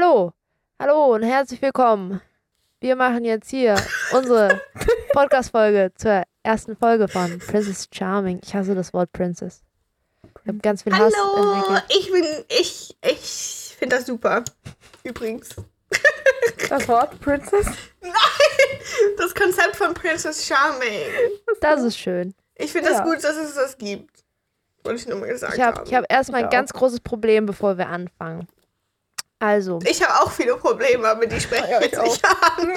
hallo. Hallo und herzlich willkommen. Wir machen jetzt hier unsere Podcast-Folge zur ersten Folge von Princess Charming. Ich hasse das Wort Princess. Ich habe ganz viel Hass Hallo, ich bin, ich, ich finde das super. Übrigens. Das Wort Princess? Das Konzept von Princess Charming. Das ist schön. Ich finde das Ja. gut, dass es das gibt. Wollte ich nur mal gesagt Ich habe haben. ich hab erstmal ein ganz großes Problem, bevor wir anfangen. Also, Ich habe auch viele Probleme, aber die spreche Ja, ich jetzt nicht an.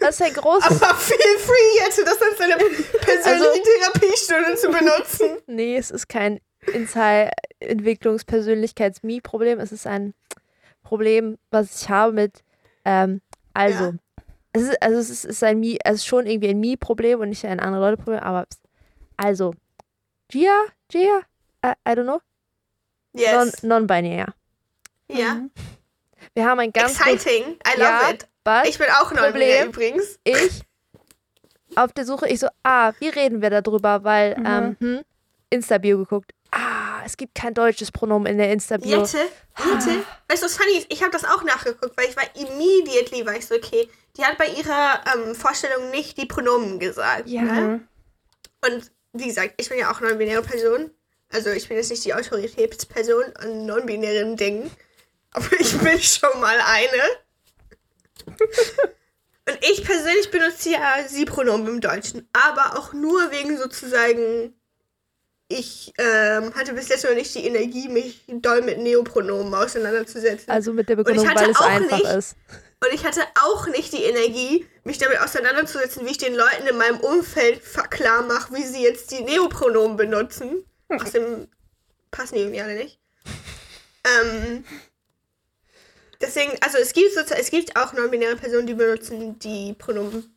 das ist ein großes. Aber feel free jetzt, das als deine persönliche Also- Therapiestunde zu benutzen. Nee, es ist kein Insight Entwicklungs-Persönlichkeits-Me-Problem. Es ist ein Problem, was ich habe mit. Ähm, also, Ja. es ist, also es ist, ist ein Me, es ist schon irgendwie ein Me-Problem und nicht ein andere Leute-Problem, aber also, Gia, Gia, I, I don't know, Yes. non- non-binär. ja. Wir haben ein ganz Exciting. I love Ja, it. but Ich bin auch non Problem. übrigens. ich auf der Suche, ich so, ah, wie reden wir darüber? Weil, Mhm. ähm, hm, Insta-Bio geguckt. Ah, es gibt kein deutsches Pronomen in der Insta-Bio. Jette, Jette. Weißt du, was funny ist? Ich habe das auch nachgeguckt, weil ich war immediately, war ich so, okay, die hat bei ihrer ähm, Vorstellung nicht die Pronomen gesagt. Ja. Ne? Und wie gesagt, ich bin ja auch non-binäre Person. Also ich bin jetzt nicht die Autoritätsperson an non-binären Dingen. Aber ich bin schon mal eine. Und ich persönlich benutze ja Sie-Pronomen im Deutschen. Aber auch nur wegen sozusagen, ich ähm, hatte bis jetzt noch nicht die Energie, mich doll mit Neopronomen auseinanderzusetzen. Also mit der Begründung, weil es einfach nicht- ist. Und ich hatte auch nicht die Energie, mich damit auseinanderzusetzen, wie ich den Leuten in meinem Umfeld klar mache, wie sie jetzt die Neopronomen benutzen. Außerdem passen die irgendwie alle nicht. Ähm, deswegen, also es gibt sozusagen, es gibt auch non-binäre Personen, die benutzen die Pronomen,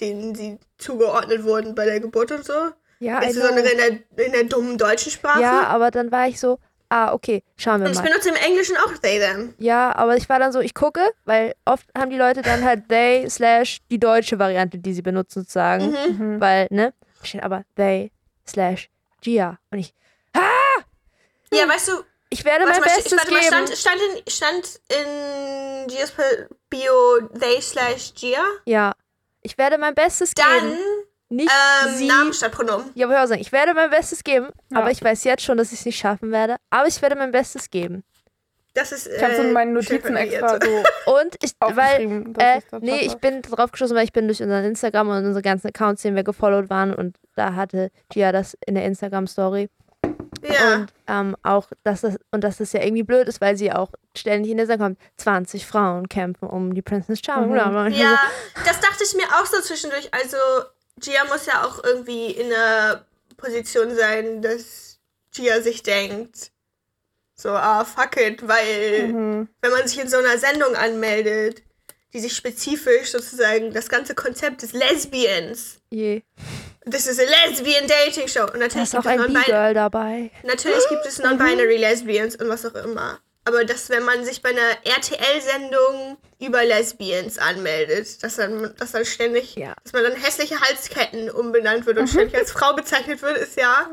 denen sie zugeordnet wurden bei der Geburt und so. Ja, know. Insbesondere in der, in der dummen deutschen Sprache. ja, aber dann war ich so, ah, okay, schauen wir und ich mal. benutze im Englischen auch they, them. Ja, aber ich war dann so, ich gucke, weil oft haben die Leute dann halt they slash die deutsche Variante, die sie benutzen, sozusagen. Mhm. Weil, ne? Steht aber they slash Gia. Und ich, Ja, weißt du, ich werde Warte mein mal, Bestes warte mal, geben. stand, stand in, stand in Gia's Bio they slash Gia? ja, ich werde mein Bestes Dann geben. Nicht ähm, sie. Namen statt Pronomen. Ja, wollte ich auch sagen, ich werde mein Bestes geben, Ja. aber ich weiß jetzt schon, dass ich es nicht schaffen werde. Aber ich werde mein Bestes geben. Das ist. Ich habe so in meinen Notizen extra so Und ich, weil, äh, nee, ich bin drauf geschossen, weil ich bin durch unseren Instagram und unsere ganzen Accounts, denen wir gefollowt waren und da hatte Gia das in der Instagram-Story. Ja. Und ähm, auch, dass das, und dass das ja irgendwie blöd ist, weil sie auch ständig in der Sendung kommt, 20 Frauen kämpfen um die Princess Charming. Mhm. ja, das dachte ich mir auch so zwischendurch. Also, Gia muss ja auch irgendwie in einer Position sein, dass Gia sich denkt, so, ah, fuck it, weil Mhm. wenn man sich in so einer Sendung anmeldet, die sich spezifisch sozusagen das ganze Konzept des Lesbians So, Das ist eine Lesbian Dating Show. Und Da natürlich ist auch gibt, es ein B-Girl dabei. natürlich gibt es non-binary Lesbians und was auch immer. Aber dass, wenn man sich bei einer RTL-Sendung über Lesbians anmeldet, dass dann, dass dann ständig, Ja. dass man dann hässliche Halsketten umbenannt wird und ständig als Frau bezeichnet wird, ist ja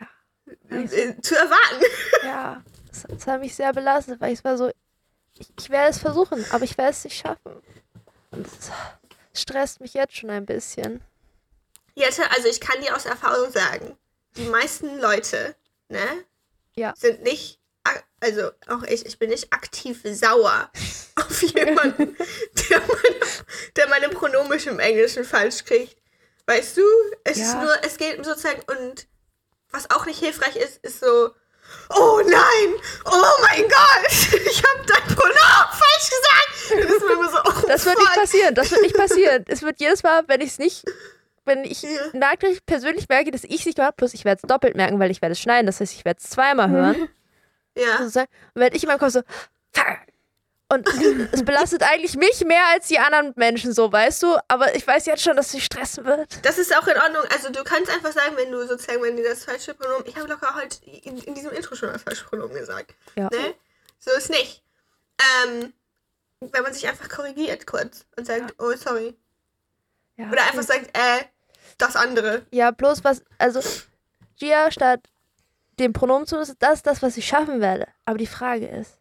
Ja. äh, zu erwarten. Ja, das, das hat mich sehr belastet, weil ich war so, ich, ich werde es versuchen, aber ich werde es nicht schaffen. Und das stresst mich jetzt schon ein bisschen. Jette, also ich kann dir aus Erfahrung sagen, die meisten Leute, ne, Ja. sind nicht, also auch ich, ich bin nicht aktiv sauer auf jemanden, der meine, der meine Pronomen im Englischen falsch kriegt. Weißt du, es ist Ja. nur, es geht sozusagen, und was auch nicht hilfreich ist, ist so, oh nein, oh mein Gott, ich habe dein Pronomen falsch gesagt. Das ist so, oh Das wird nicht passieren, das wird nicht passieren. es wird jedes Mal, wenn ich es nicht, wenn ich Ja. nachträglich persönlich merke, dass ich es nicht gemacht habe, plus ich werde es doppelt merken, weil ich werde es schneiden, das heißt, ich werde es zweimal hören. Ja. sozusagen. Und wenn ich in meinem Kopf so, fuck. Und es belastet eigentlich mich mehr als die anderen Menschen, so, weißt du? Aber ich weiß jetzt schon, dass es stressen wird. Das ist auch in Ordnung. Also du kannst einfach sagen, wenn du sozusagen, wenn dir das falsche Pronomen. Ich habe locker heute in, in diesem Intro schon das falsche Pronomen gesagt. Ja. Ne? So ist nicht. Ähm, wenn man sich einfach korrigiert kurz und sagt, oh sorry. Ja, Oder einfach sagt, äh, das andere. Ja, bloß was, also Gia statt dem Pronomen zu nutzen, das ist das, was ich schaffen werde. Aber die Frage ist,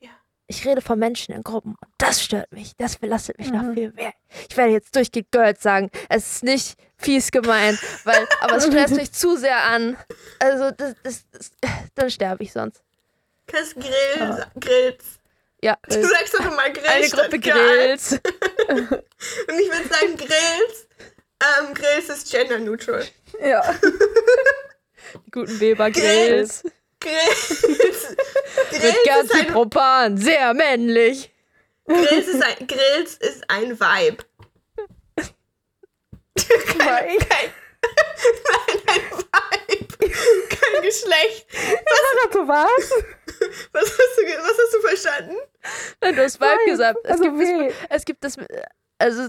Ja. ich rede von Menschen in Gruppen. Und das stört mich. Das belastet mich noch Mhm. viel mehr. Ich werde jetzt durchgehend Girls sagen. Es ist nicht fies gemeint, weil, aber es stresst mich zu sehr an. Also, das, das, das, dann sterbe ich sonst. Kannst Grill, Ah. Grills. Ja, Du sagst doch immer Grill. eine Gruppe. Grills. Und ich würde sagen Grills. Ähm, Grills ist gender neutral. Ja. Die guten Weber Grills. Grills. Mit Grills, ganz ist viel Propan. Sehr männlich. Grills, ist ein, Grills ist ein Vibe. Weil Kein, nein, ein Vibe. Kein Geschlecht. dazu was? Was hast du, was hast du verstanden? Nein, du hast Vibe Nein, gesagt. Es also gibt, das, es gibt das, also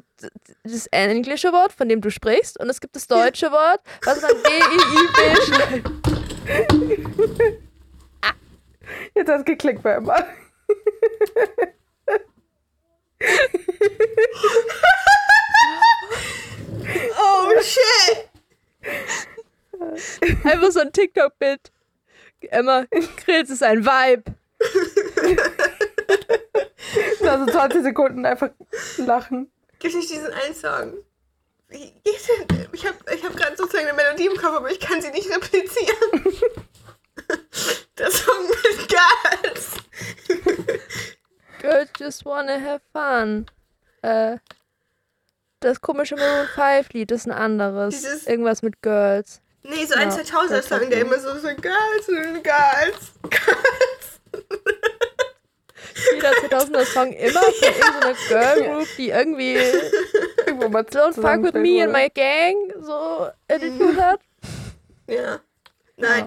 das englische Wort, von dem du sprichst, und es gibt das deutsche Wort, was man G-I-I-B schreibt. Jetzt hat es geklickt bei Emma. Oh shit. Einfach so ein TikTok-Bild. Emma, Grills ist ein Vibe. Also 20 Sekunden einfach lachen. Gibt nicht diesen einen Song? Ich habe ich hab gerade sozusagen eine Melodie im Kopf, aber ich kann sie nicht replizieren. Der Song mit Gas. Girls just wanna have fun. Äh, das komische Maroon 5 Lied ist ein anderes. Dieses- Irgendwas mit Girls. Nee, so ein Ja, 2000er Song, der immer so, so Girls, Girls, Girls. Jeder 2000er Song immer von irgendeiner Girl Group, die irgendwie Irgendwo mal Don't fuck with me and my gang so Attitude hat. Ja. Nein.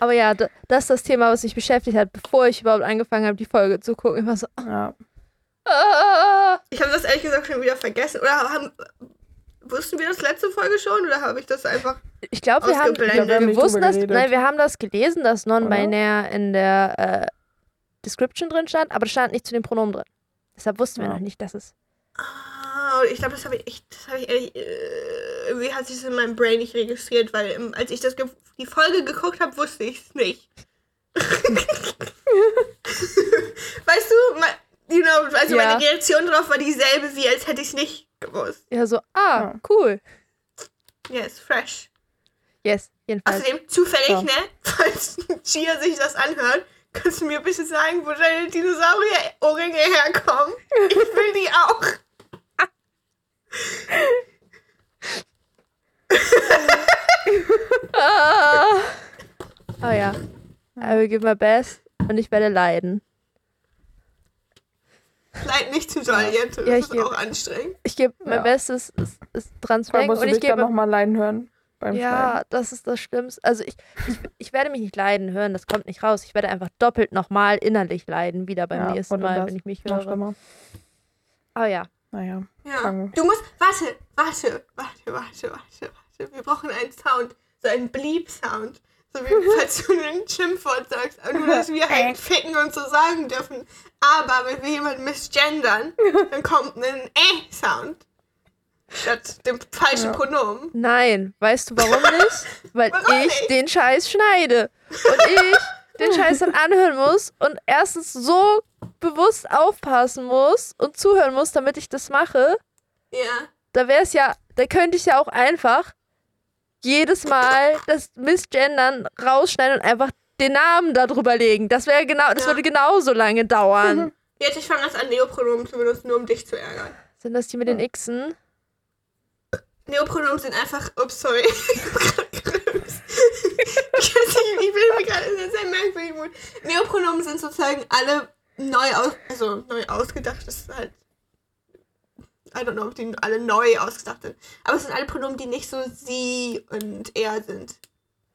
Aber ja, da- das ist das Thema, was mich beschäftigt hat, bevor ich überhaupt angefangen habe, die Folge zu gucken. Ich war so, Ja. ah. Ich habe das ehrlich gesagt schon wieder vergessen. Oder haben, wussten wir das letzte Folge schon? Oder habe ich das einfach. Ich glaube, wir haben, wir, Wir haben wir nicht wussten das, nein, wir haben das gelesen, dass non-binär in der äh, Description drin stand, aber das stand nicht zu den Pronomen drin. Deshalb wussten wir Ja. noch nicht, dass es. Ah, ich glaube, das habe ich echt. Das habe ich ehrlich. Äh, irgendwie hat sich das in meinem Brain nicht registriert, weil ähm, als ich das die Folge geguckt habe, wusste ich es nicht. weißt du, ma- you know, also Ja. meine Reaktion darauf war dieselbe, wie als hätte ich es nicht gewusst. Ja, so, ah, Ja. cool. Yes, fresh. Yes, jedenfalls. Außerdem, zufällig, Ja. ne? Falls Chia sich das anhört, kannst du mir bitte sagen, wo deine Dinosaurier-Ohrringe herkommen? Ich will die auch. Oh ja. I will give my best und ich werde leiden. Leid nicht zu doll jetzt, das Ja, ich ist geb- auch anstrengend. Ich gebe mein Ja. Bestes, es, es dran zu Da denken musst du und ich dich dann gebe. nochmal leiden hören. Beim Ja, das ist das Schlimmste. Also ich, ich, ich werde mich nicht leiden hören, das kommt nicht raus. Ich werde einfach doppelt nochmal innerlich leiden, wieder beim Ja, nächsten Mal, wenn ich mich höre. schlimmer. Aber ja. Naja. Ja. Du musst. Warte, warte, warte, warte, warte, warte. Wir brauchen einen Sound. So einen Bleep-Sound. So wie falls du ein Schimpfwort sagst. Aber nur, dass wir halt ficken und so sagen dürfen. Aber wenn wir jemanden misgendern, dann kommt ein Äh-Sound. Statt dem falschen Ja. Pronomen. Nein, weißt du warum nicht? Weil Warum ich nicht? den Scheiß schneide. Und ich den Scheiß dann anhören muss und erstens so bewusst aufpassen muss und zuhören muss, damit ich das mache. Ja. Da wäre es ja, da könnte ich ja auch einfach jedes Mal das Missgendern rausschneiden und einfach den Namen da drüber legen. Das wäre genau, das Ja. würde genauso lange dauern. Jetzt, ich fange das an, Neopronomen zu benutzen, nur um dich zu ärgern. Sind das die mit den Xen? Neopronomen sind einfach. Ups, sorry. ich nicht, bin mir gerade einem sehr merkwürdigen Mut. Neopronomen sind sozusagen alle neu aus. Also neu ausgedacht ist halt. I don't know, ob die alle neu ausgedacht sind. Aber es sind alle Pronomen, die nicht so sie und er sind.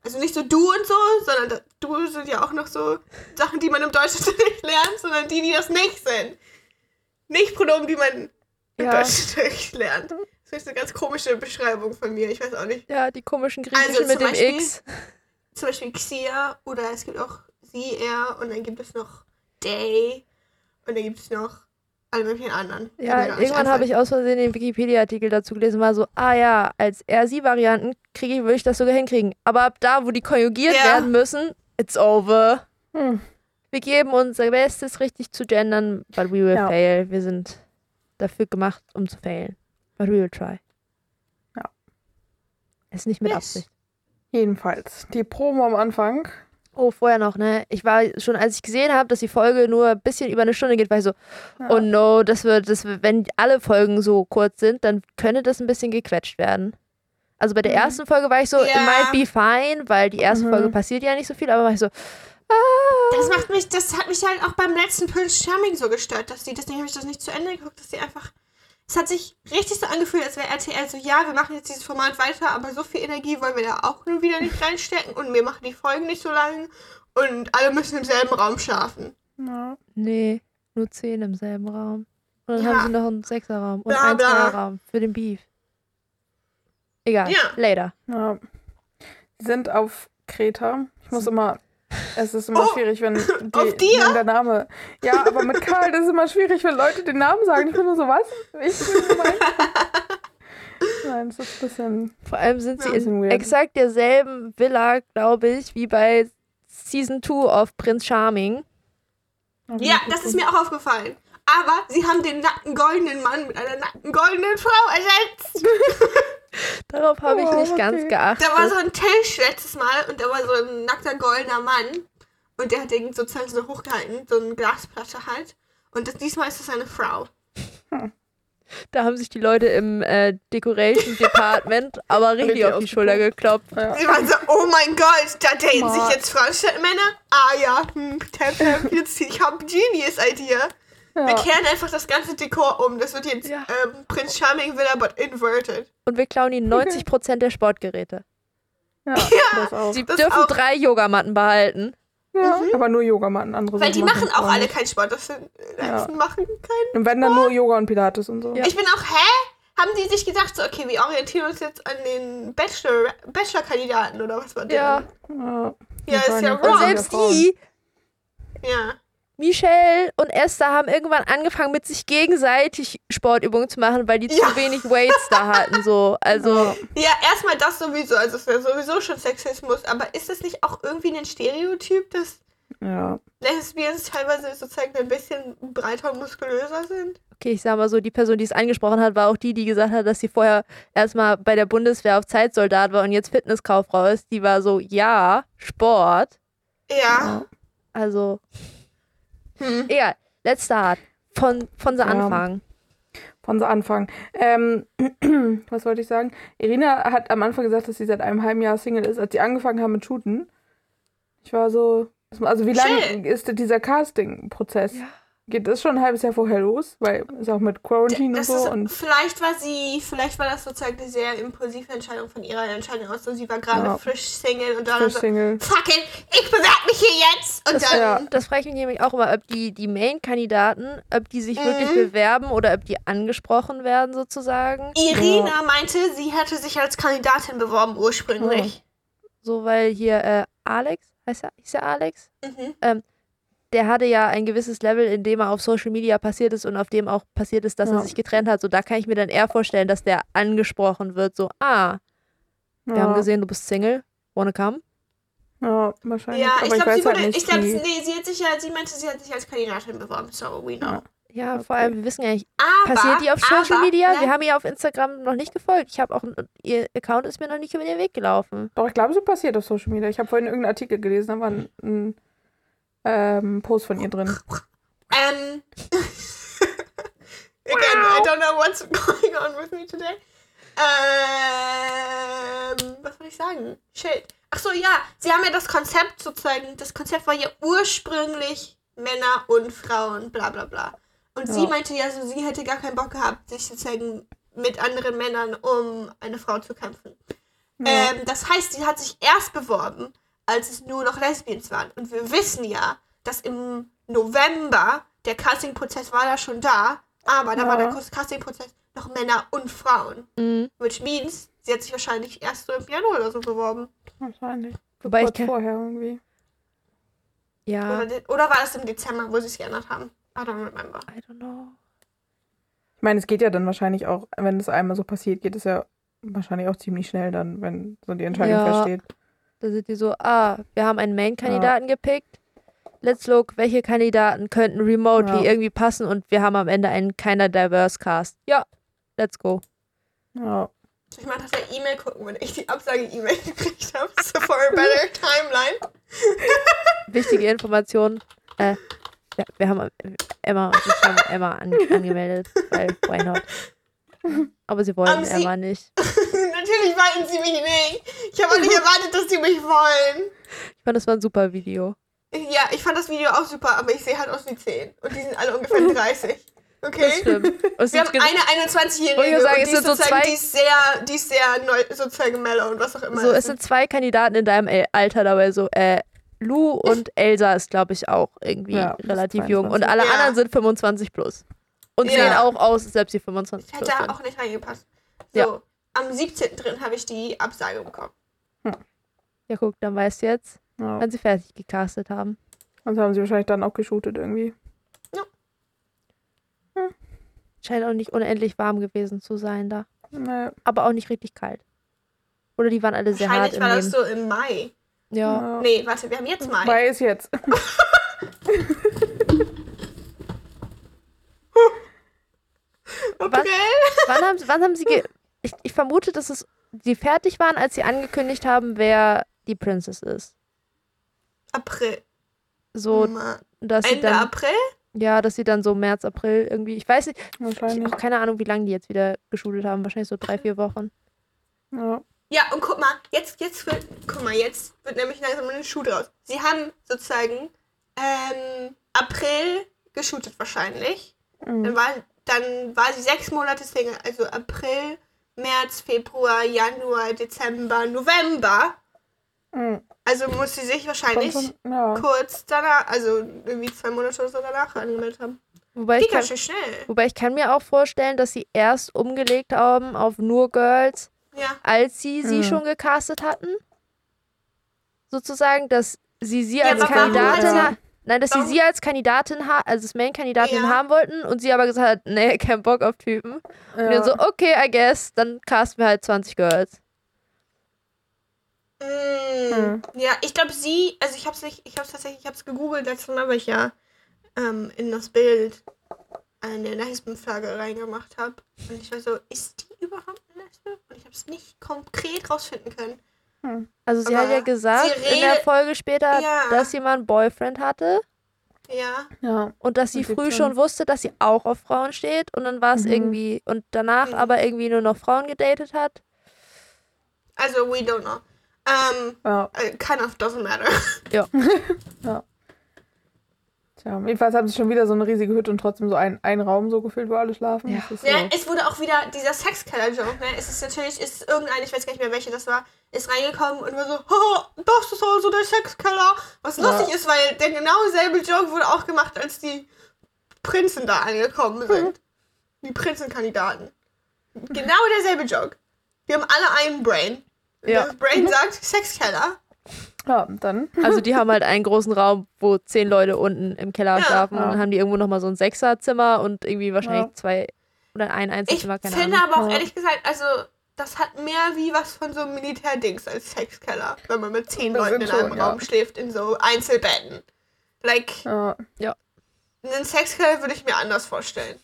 Also nicht so du und so, sondern da, du sind ja auch noch so Sachen, die man im Deutschunterricht lernt, sondern die, die das nicht sind. Nicht Pronomen, die man im Ja. Deutschunterricht lernt. Das ist eine ganz komische Beschreibung von mir. Ich weiß auch nicht. Ja, die komischen griechischen Also mit dem Beispiel- X. Zum Beispiel Xia oder es gibt auch sie, er und dann gibt es noch Day und dann gibt es noch alle möglichen anderen. Ja, irgendwann habe ich aus Versehen den Wikipedia-Artikel dazu gelesen, war so, ah ja, als Er-Sie-Varianten kriege ich, würde ich das sogar hinkriegen. Aber ab da, wo die konjugiert Ja. werden müssen, it's over. Hm. Wir geben unser Bestes, richtig zu gendern, but we will Ja. fail. Wir sind dafür gemacht, um zu failen. But we will try. Ja. Ist nicht mit Yes. Absicht. Jedenfalls, die Promo am Anfang. Oh, vorher noch, ne? Ich war schon, als ich gesehen habe, dass die Folge nur ein bisschen über eine Stunde geht, war ich so, Ja. oh no, das wird, das wird, wenn alle Folgen so kurz sind, dann könnte das ein bisschen gequetscht werden. Also bei der Mhm. ersten Folge war ich so, it Ja. might be fine, weil die erste Mhm. Folge passiert ja nicht so viel, aber war ich so, Das macht mich, das hat mich halt auch beim letzten Prince Charming so gestört, dass die, deswegen habe ich das nicht zu Ende geguckt, dass die einfach. Es hat sich richtig so angefühlt, als wäre RTL so, ja, wir machen jetzt dieses Format weiter, aber so viel Energie wollen wir da auch nur wieder nicht reinstecken und wir machen die Folgen nicht so lang und alle müssen im selben Raum schlafen. Ja. nee, nur zehn im selben Raum. Und dann Ja. haben sie noch einen Sechserraum und Bla, einen. Zweierraum für den Beef. Egal, Ja. later. Ja. Sind auf Kreta. Ich muss immer. Es ist immer Oh, schwierig, wenn, die, auf dir? wenn der Name. Ja, aber mit Karl, das ist immer schwierig, wenn Leute den Namen sagen. Ich bin nur so, was? Ich bin gemeint. Nein, das ist ein bisschen. Vor allem sind sie in weird. exakt derselben Villa, glaube ich, wie bei Season 2 of Prince Charming. Ja, das ist mir auch aufgefallen. Aber sie haben den nackten goldenen Mann mit einer nackten goldenen Frau ersetzt. Darauf habe ich Oh, nicht okay. ganz geachtet. Da war so ein Tisch letztes Mal und da war so ein nackter goldener Mann. Und der hat den sozusagen so hochgehalten, so eine Glasplatte halt. Und das, diesmal ist es eine Frau. Da haben sich die Leute im äh, Decoration Department aber richtig auf die Schulter geklopft. Ja. Sie waren so, oh mein Gott, da daten sich jetzt Frauen statt Männer? Ah ja, hm, tap, tap, jetzt, ich habe Genius Idea. Wir Ja. kehren einfach das ganze Dekor um. Das wird jetzt Ja. ähm, Prince Charming Villa, but inverted. Und wir klauen ihnen 90% der Sportgeräte. Ja, auch. Sie Das dürfen auch. drei Yogamatten behalten. Ja, aber nur Yogamatten, andere Weil die machen auch alle keinen Sport. Das sind, Ja. machen keinen. Und wenn dann nur Yoga und Pilates und so. Ja. Ich bin auch, hä? Haben die sich gedacht, so, okay, wir orientieren uns jetzt an den Bachelor- Bachelor-Kandidaten oder was war der? Ja. Ja, Ja, ist ja Und Und wrong. selbst die, Ja. Michelle und Esther, haben irgendwann angefangen, mit sich gegenseitig Sportübungen zu machen, weil die Ja. zu wenig Weights da hatten. So. Also, Ja. Erstmal das sowieso, also es wäre sowieso schon Sexismus, aber ist das nicht auch irgendwie ein Stereotyp, dass Ja. Lesbians teilweise sozusagen ein bisschen breiter und muskulöser sind? okay, ich sag mal so, die Person, die es angesprochen hat, war auch die, die gesagt hat, dass sie vorher erstmal bei der Bundeswehr auf Zeitsoldat war und jetzt Fitnesskauffrau ist. Die war so, ja, Sport. Ja. Ja. Also, Hm. egal. Letzter Art. Von, von der Ja. Anfang. Von so Anfang. Ähm, was wollte ich sagen? Irina hat am Anfang gesagt, dass sie seit einem halben Jahr Single ist, als sie angefangen haben mit Shooten. Ich war so. Also wie lange ist denn dieser Casting-Prozess? Ja. Geht das schon ein halbes Jahr vorher los? Weil ist auch mit Quarantine und Das so. ist, Und vielleicht war sie, vielleicht war das sozusagen eine sehr impulsive Entscheidung von ihrer Entscheidung aus. So, sie war gerade Ja. frisch Single und dann frisch so, Single. fuck it, ich bewerbe mich hier jetzt. Und Das, dann, ja. das frage ich mich nämlich auch immer, ob die, die Main-Kandidaten, ob die sich wirklich Mhm. bewerben oder ob die angesprochen werden sozusagen. Irina meinte, sie hätte sich als Kandidatin beworben ursprünglich. So, weil hier äh, Alex, heißt er, hieß er Alex? Mhm. Der hatte ja ein gewisses Level, in dem er auf Social Media passiert ist und auf dem auch passiert ist, dass Ja. er sich getrennt hat. So, da kann ich mir dann eher vorstellen, dass der angesprochen wird. So, ah, wir ja. haben gesehen, du bist Single, wanna come? Ja, wahrscheinlich. Ja, Aber ich glaube, sie halt wurde, ich glaube, wie- nee, sie hat sich ja, sie meinte, sie hat sich als Kandidatin beworben, so we know. Ja. Ja, Okay. vor allem, wir wissen ja nicht, Aber, passiert die auf Social aber, Media? Wir haben ihr auf Instagram noch nicht gefolgt. Ich habe auch, ihr Account ist mir noch nicht über den Weg gelaufen. Doch, ich glaube, sie passiert auf Social Media. Ich habe vorhin irgendeinen Artikel gelesen, da war ein, ein ähm, Post von ihr drin. Ähm. Again, I don't know what's going on with me today. Ähm, was soll ich sagen? Shit. Ach so, ja, sie haben ja das Konzept sozusagen, das Konzept war ja ursprünglich Männer und Frauen, bla bla bla. Und sie Ja. meinte ja so, sie hätte gar keinen Bock gehabt, sich sozusagen mit anderen Männern um eine Frau zu kämpfen. Ja. Ähm, das heißt, sie hat sich erst beworben, als es nur noch Lesbians waren. Und wir wissen ja, dass im November der Casting-Prozess war da schon da, aber da war der Casting-Prozess noch Männer und Frauen. Mhm. Which means, sie hat sich wahrscheinlich erst so im Januar oder so beworben. Wahrscheinlich. Wobei ich Kurz kann, vorher irgendwie. ja, Oder, de- oder war das im Dezember, wo sie es geändert haben? I don't remember. I don't know. Ich meine, es geht ja dann wahrscheinlich auch, wenn es einmal so passiert, geht es ja wahrscheinlich auch ziemlich schnell dann, wenn so die Entscheidung Ja. feststeht. Da sind die so, ah, wir haben einen Main-Kandidaten gepickt. let's look, welche Kandidaten könnten remotely Ja. irgendwie passen und wir haben am Ende einen keiner diverse Cast. Ja, let's go. Ja. Ich mal nach der E-Mail gucken, wenn ich die Absage-E-Mail gekriegt habe. So for a better timeline. Wichtige Information. Äh, ja, wir haben Emma und ich haben Emma an, angemeldet, weil why not? Aber sie wollen Haben Sie- Emma nicht. Natürlich wollten sie mich nicht. Ich habe auch nicht erwartet, dass sie mich wollen. Ich fand, das war ein super Video. Ja, ich fand das Video auch super, aber ich sehe halt aus wie 10. Und die sind alle ungefähr 30. Das Okay? stimmt. Und es Wir haben eine 21-Jährige Wollte ich sagen, und es die ist, sind so zwei- die ist sehr, die ist sehr neu, sozusagen mellow und was auch immer. so, es sind zwei Kandidaten in deinem Alter dabei, so, äh, Lou und Elsa ist, glaube ich, auch irgendwie Ja, relativ jung. Und 22. alle Ja. anderen sind 25 plus. Und Ja. sehen auch aus, selbst sie 25 ich plus hätte sind. auch nicht reingepasst. So, Ja. Am 17.3. habe ich die Absage bekommen. Ja, guck, dann weißt du jetzt, ja. wann sie fertig gecastet haben. Also haben sie wahrscheinlich dann auch geshootet irgendwie. Scheint auch nicht unendlich warm gewesen zu sein da. Nee. Aber auch nicht richtig kalt. Oder die waren alle sehr hart Wahrscheinlich war das so im Mai. Ja. Nee, warte, wir haben jetzt Mai. Mai ist jetzt. April? Wann haben, wann haben sie ge ich, ich vermute, dass es sie fertig waren, als sie angekündigt haben, wer die Princess ist. April. So, dass sie Ende dann, April? ja, dass sie dann so März, April irgendwie, ich weiß nicht, ich habe keine Ahnung, wie lange die jetzt wieder geschult haben, wahrscheinlich so drei, vier Wochen. Ja. Ja, und guck mal, jetzt, jetzt wird, guck mal, jetzt wird nämlich langsam ein Schuh draus. Sie haben sozusagen ähm, April geshootet wahrscheinlich. Dann Mhm. war, dann war sie sechs Monate Single, also April, März, Februar, Januar, Dezember, November. Mhm. Also muss sie sich wahrscheinlich schon- Ja. kurz danach, also irgendwie zwei Monate oder so danach angemeldet haben. Wobei ich, Geht kann, ganz schön schnell. wobei ich kann mir auch vorstellen, dass sie erst umgelegt haben auf nur Girls, Ja. als sie sie Mhm. schon gecastet hatten. Sozusagen, dass sie sie Ja, als Kandidatin also- Nein, dass sie sie als Kandidatin, ha also als Main-Kandidatin Ja. haben wollten und sie aber gesagt hat, nee, kein Bock auf Typen. Und dann ja. so, okay, I guess, dann casten wir halt 20 Girls. Mm, Hm. Ja, ich glaube sie, also ich habe es nicht, ich habe es tatsächlich, ich habe es gegoogelt letztes Mal, weil ich ja ähm, in das Bild eine Lesbenflagge reingemacht habe. Und ich war so, ist die überhaupt eine Lesbe? Und ich habe es nicht konkret rausfinden können. Also sie Aber hat ja gesagt in der Folge später, Ja. dass sie mal einen Boyfriend hatte Ja. ja. und dass sie Mit früh 17. schon wusste, dass sie auch auf Frauen steht und dann war es Mhm. irgendwie und danach Mhm. aber irgendwie nur noch Frauen gedatet hat. Also we don't know. Ähm, ja. äh, kind of doesn't matter. Tja, jedenfalls haben sie schon wieder so eine riesige Hütte und trotzdem so ein, ein Raum so gefüllt, wo alle schlafen. Ja. So. Ja, es wurde auch wieder dieser Sexkeller-Joke, ne? Es ist natürlich, ist irgendein, ich weiß gar nicht mehr welche das war, ist reingekommen und war so, haha, das ist also der Sexkeller. Was Ja. lustig ist, weil der genau selbe Joke wurde auch gemacht, als die Prinzen da angekommen sind. Die Prinzenkandidaten. Genau derselbe Joke. Wir haben alle einen Brain. Ja. Das Brain sagt Sexkeller. Ja, dann. Also die haben halt einen großen Raum, wo zehn Leute unten im Keller Ja. schlafen und Ja. dann haben die irgendwo nochmal so ein Sechserzimmer und irgendwie wahrscheinlich Ja. zwei oder ein Ich Einzelzimmer, keine finde Ahnung. aber auch Ja. ehrlich gesagt, also das hat mehr wie was von so einem Militärdings als Sexkeller, wenn man mit zehn Das Leuten in einem schon, ja. Raum schläft, in so Einzelbetten. Like, Ja. einen Sexkeller würde ich mir anders vorstellen.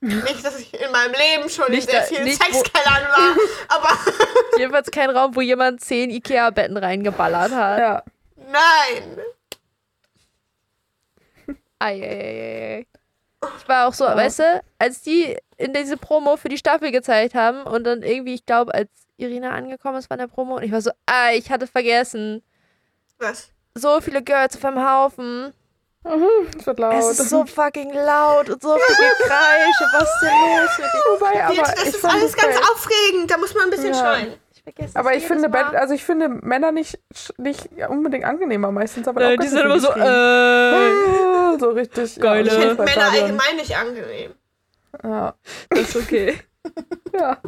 Nicht, dass ich in meinem Leben schon Nicht in sehr da- vielen nicht, Sexkellern war, aber Jedenfalls kein Raum, wo jemand zehn Ikea-Betten reingeballert hat. ja. nein. Eieieiei. Ich war auch so, weißt du, als die in diese Promo für die Staffel gezeigt haben und dann irgendwie, ich glaube, als Irina angekommen ist von der Promo und ich war so, ah, ich hatte vergessen. Was? So viele Girls auf einem Haufen. Es wird laut. Es ist so fucking laut und so viel Gekreische. Was ist denn los mit dir? Wobei, aber das ich ist alles es ganz geil. aufregend, da muss man ein bisschen Ja. schreien. Ich vergesse Aber ich finde, Mal. Also ich finde Männer nicht, nicht unbedingt angenehmer meistens, aber Nein, auch die sind immer so, äh, so richtig. Geile. Ja, Ich finde Männer allgemein nicht angenehm. Ja. das ist okay. ja.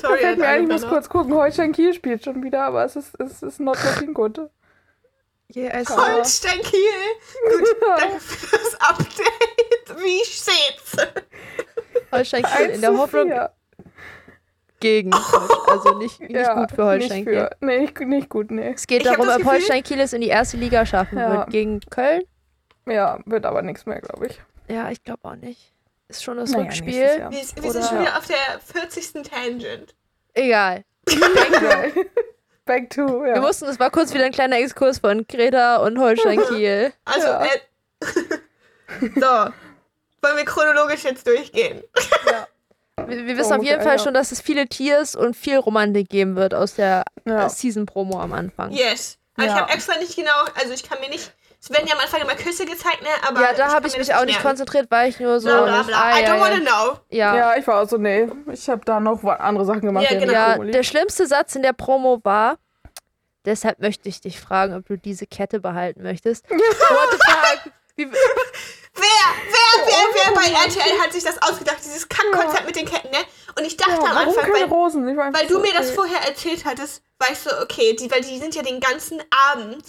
Sorry, Da fällt mir ein, ich muss kurz gucken. Holstein Kiel spielt schon wieder, aber es ist, es ist not looking good. Yeah, also, Holstein Kiel. Gut, danke für das Update. Wie steht's? Holstein Kiel in der 1 zu Hoffnung, 4. gegen Holstein, also nicht, nicht ja, gut für Holstein Nicht Kiel. für, nee, nicht, nicht gut, nee. Es geht Ich darum, ob Gefühl- Holstein Kiel es in die erste Liga schaffen Ja. wird. Gegen Köln? Ja, wird aber nichts mehr, glaube ich. Ja, ich glaube auch nicht. Ist schon das Naja, Rückspiel. Wir, wir sind schon wieder auf der 40. Tangent. Egal. Geil. Back to, ja. Wir mussten, es war kurz wieder ein kleiner Exkurs von Greta und Holstein Kiel. Also, Ja. äh, so. Wollen wir chronologisch jetzt durchgehen? Wir, wir wissen auf ungefähr, jeden Fall ja. schon, dass es viele Tiers und viel Romantik geben wird aus der ja. Season-Promo am Anfang. Yes. Aber ich Ja. habe extra nicht genau, also ich kann mir nicht, es werden ja am Anfang immer Küsse gezeigt, ne? Aber ja, da habe mir ich das mich auch nicht merken. konzentriert, weil ich nur so. Bla bla bla. Ah, I ja, don't ja. wanna know. Ja. ja, ich war auch so, nee, ich habe da noch andere Sachen gemacht. Ja, genau. der Ja, der schlimmste Satz in der Promo war, deshalb möchte ich dich fragen, ob du diese Kette behalten möchtest. What the fuck? Wie, Wer, wer, wer, wer bei RTL hat sich das ausgedacht, dieses Kackkonzept Ja. mit den Ketten, ne? Und ich dachte ja, am Anfang, weil, Rosen? Weil du so, mir das okay. vorher erzählt hattest, weißt du, okay, die, weil die sind ja den ganzen Abend,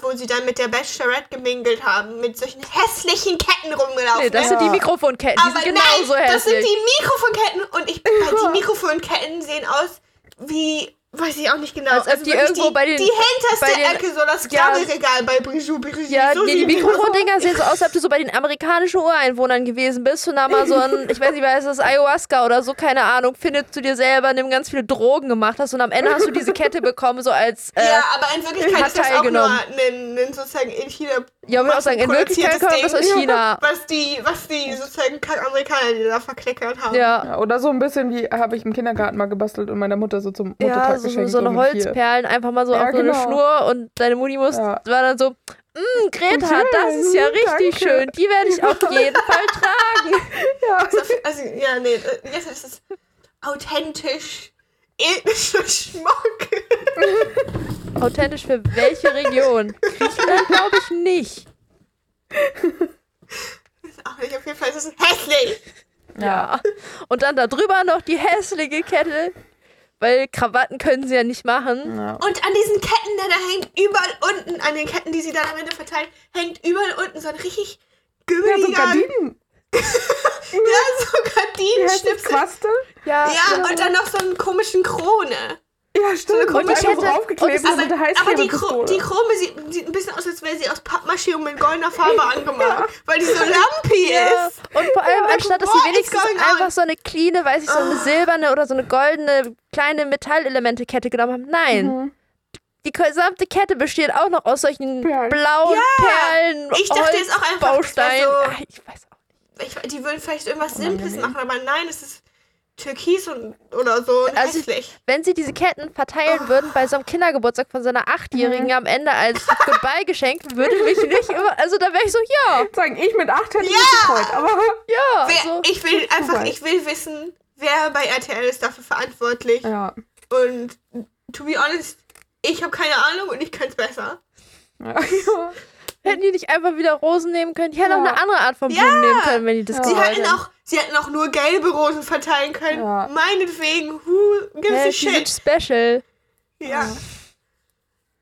wo sie dann mit der Bachelorette gemingelt haben, mit solchen hässlichen Ketten rumgelaufen. nee, das sind die. Mikrofonketten, die Aber sind genauso nein, das sind hässlich. die Mikrofonketten und ich, die Mikrofonketten sehen aus wie, weiß ich auch nicht genau. Als ob die wirklich irgendwo die, bei den- Die hinterste den- Ecke, so das Ja. Grabbelregal bei Bijou Brigitte. Ja, so nee, die. Mikrofondinger sehen so aus, als ob du so bei den amerikanischen Ureinwohnern gewesen bist und da mal so ein, ich weiß nicht, was ist das, Ayahuasca oder so, keine Ahnung, findet zu dir selber, nimm ganz viele Drogen gemacht hast und am Ende hast du diese Kette bekommen, so als, äh, Ja, aber in Wirklichkeit ist das auch nur ein, ein sozusagen in China ja, würde ich auch sagen, in Wirklichkeit kommt das aus China. was die, was die sozusagen Kack-Amerikaner, die da verkleckert haben. Ja. Ja, oder so ein bisschen wie habe ich im Kindergarten mal gebastelt und meiner Mutter so zum Ja, Muttertag so, geschenkt. so eine mit vier. Holzperlen, einfach mal so Ja, auf so eine genau. Schnur und deine Mutti muss, Ja. war dann so, mh, Greta, Schön, das ist ja richtig danke." schön, die werde ich auf jeden Fall tragen. Ja. Also, also, ja, nee, jetzt ist es authentisch ethnischer Schmuck. Authentisch für welche Region? Griechenland glaube ich nicht. Ach, nicht, auf jeden Fall ist es hässlich. Ja. Und dann darüber noch die hässliche Kette, weil Krawatten können sie ja nicht machen. Ja. Und an diesen Ketten, da, da hängt überall unten, an den Ketten, die sie dann am Ende verteilt, hängt überall unten so ein richtig Ja, so gümmeliger... Gardinen. Ja, so? Gardinenschnipsel. Quaste? Ja, Ja, und dann noch so einen komischen Krone. Ja, stimmt. So Kette- aufgeklebt und- und mit der Aber die, Kro die Krone sieht, sieht ein bisschen aus, als wäre sie aus Pappmaché und mit goldener Farbe angemalt. Weil die so lumpy Ja. ist. Und vor allem, Ja, anstatt dass what sie wenigstens einfach so eine cleane, weiß ich, so eine Ah. silberne oder so eine goldene kleine Metallelemente-Kette genommen haben. Nein, Mhm. die gesamte Kette besteht auch noch aus solchen Perlen. blauen Ja. Perlen, Ich dachte jetzt auch einfach, Bausteinen. so- Ah, Ich weiß auch Ich, die würden vielleicht irgendwas Simples machen, aber nein, es ist türkis und, oder so und Also- hässlich. Wenn sie diese Ketten verteilen würden bei so einem Kindergeburtstag von so einer Achtjährigen Mhm. am Ende als Goodbye-Geschenk, würde mich nicht immer, also da wäre ich so, ja, Sagen, ich mit acht hätte mich Ja. gefreut, aber ja, Wer, so. ich will einfach, ich will wissen, wer bei RTL ist dafür verantwortlich. ja. Und to be honest, ich habe keine Ahnung und ich kann es besser. ja. ja. Hätten die nicht einfach wieder Rosen nehmen können? Die hätten auch Ja. eine andere Art von Ja. Blumen nehmen können, wenn die das Ja. Sie hätten auch, sie hätten auch nur gelbe Rosen verteilen können. Ja. Meinetwegen, who gives Hä, a shit? special. Ja.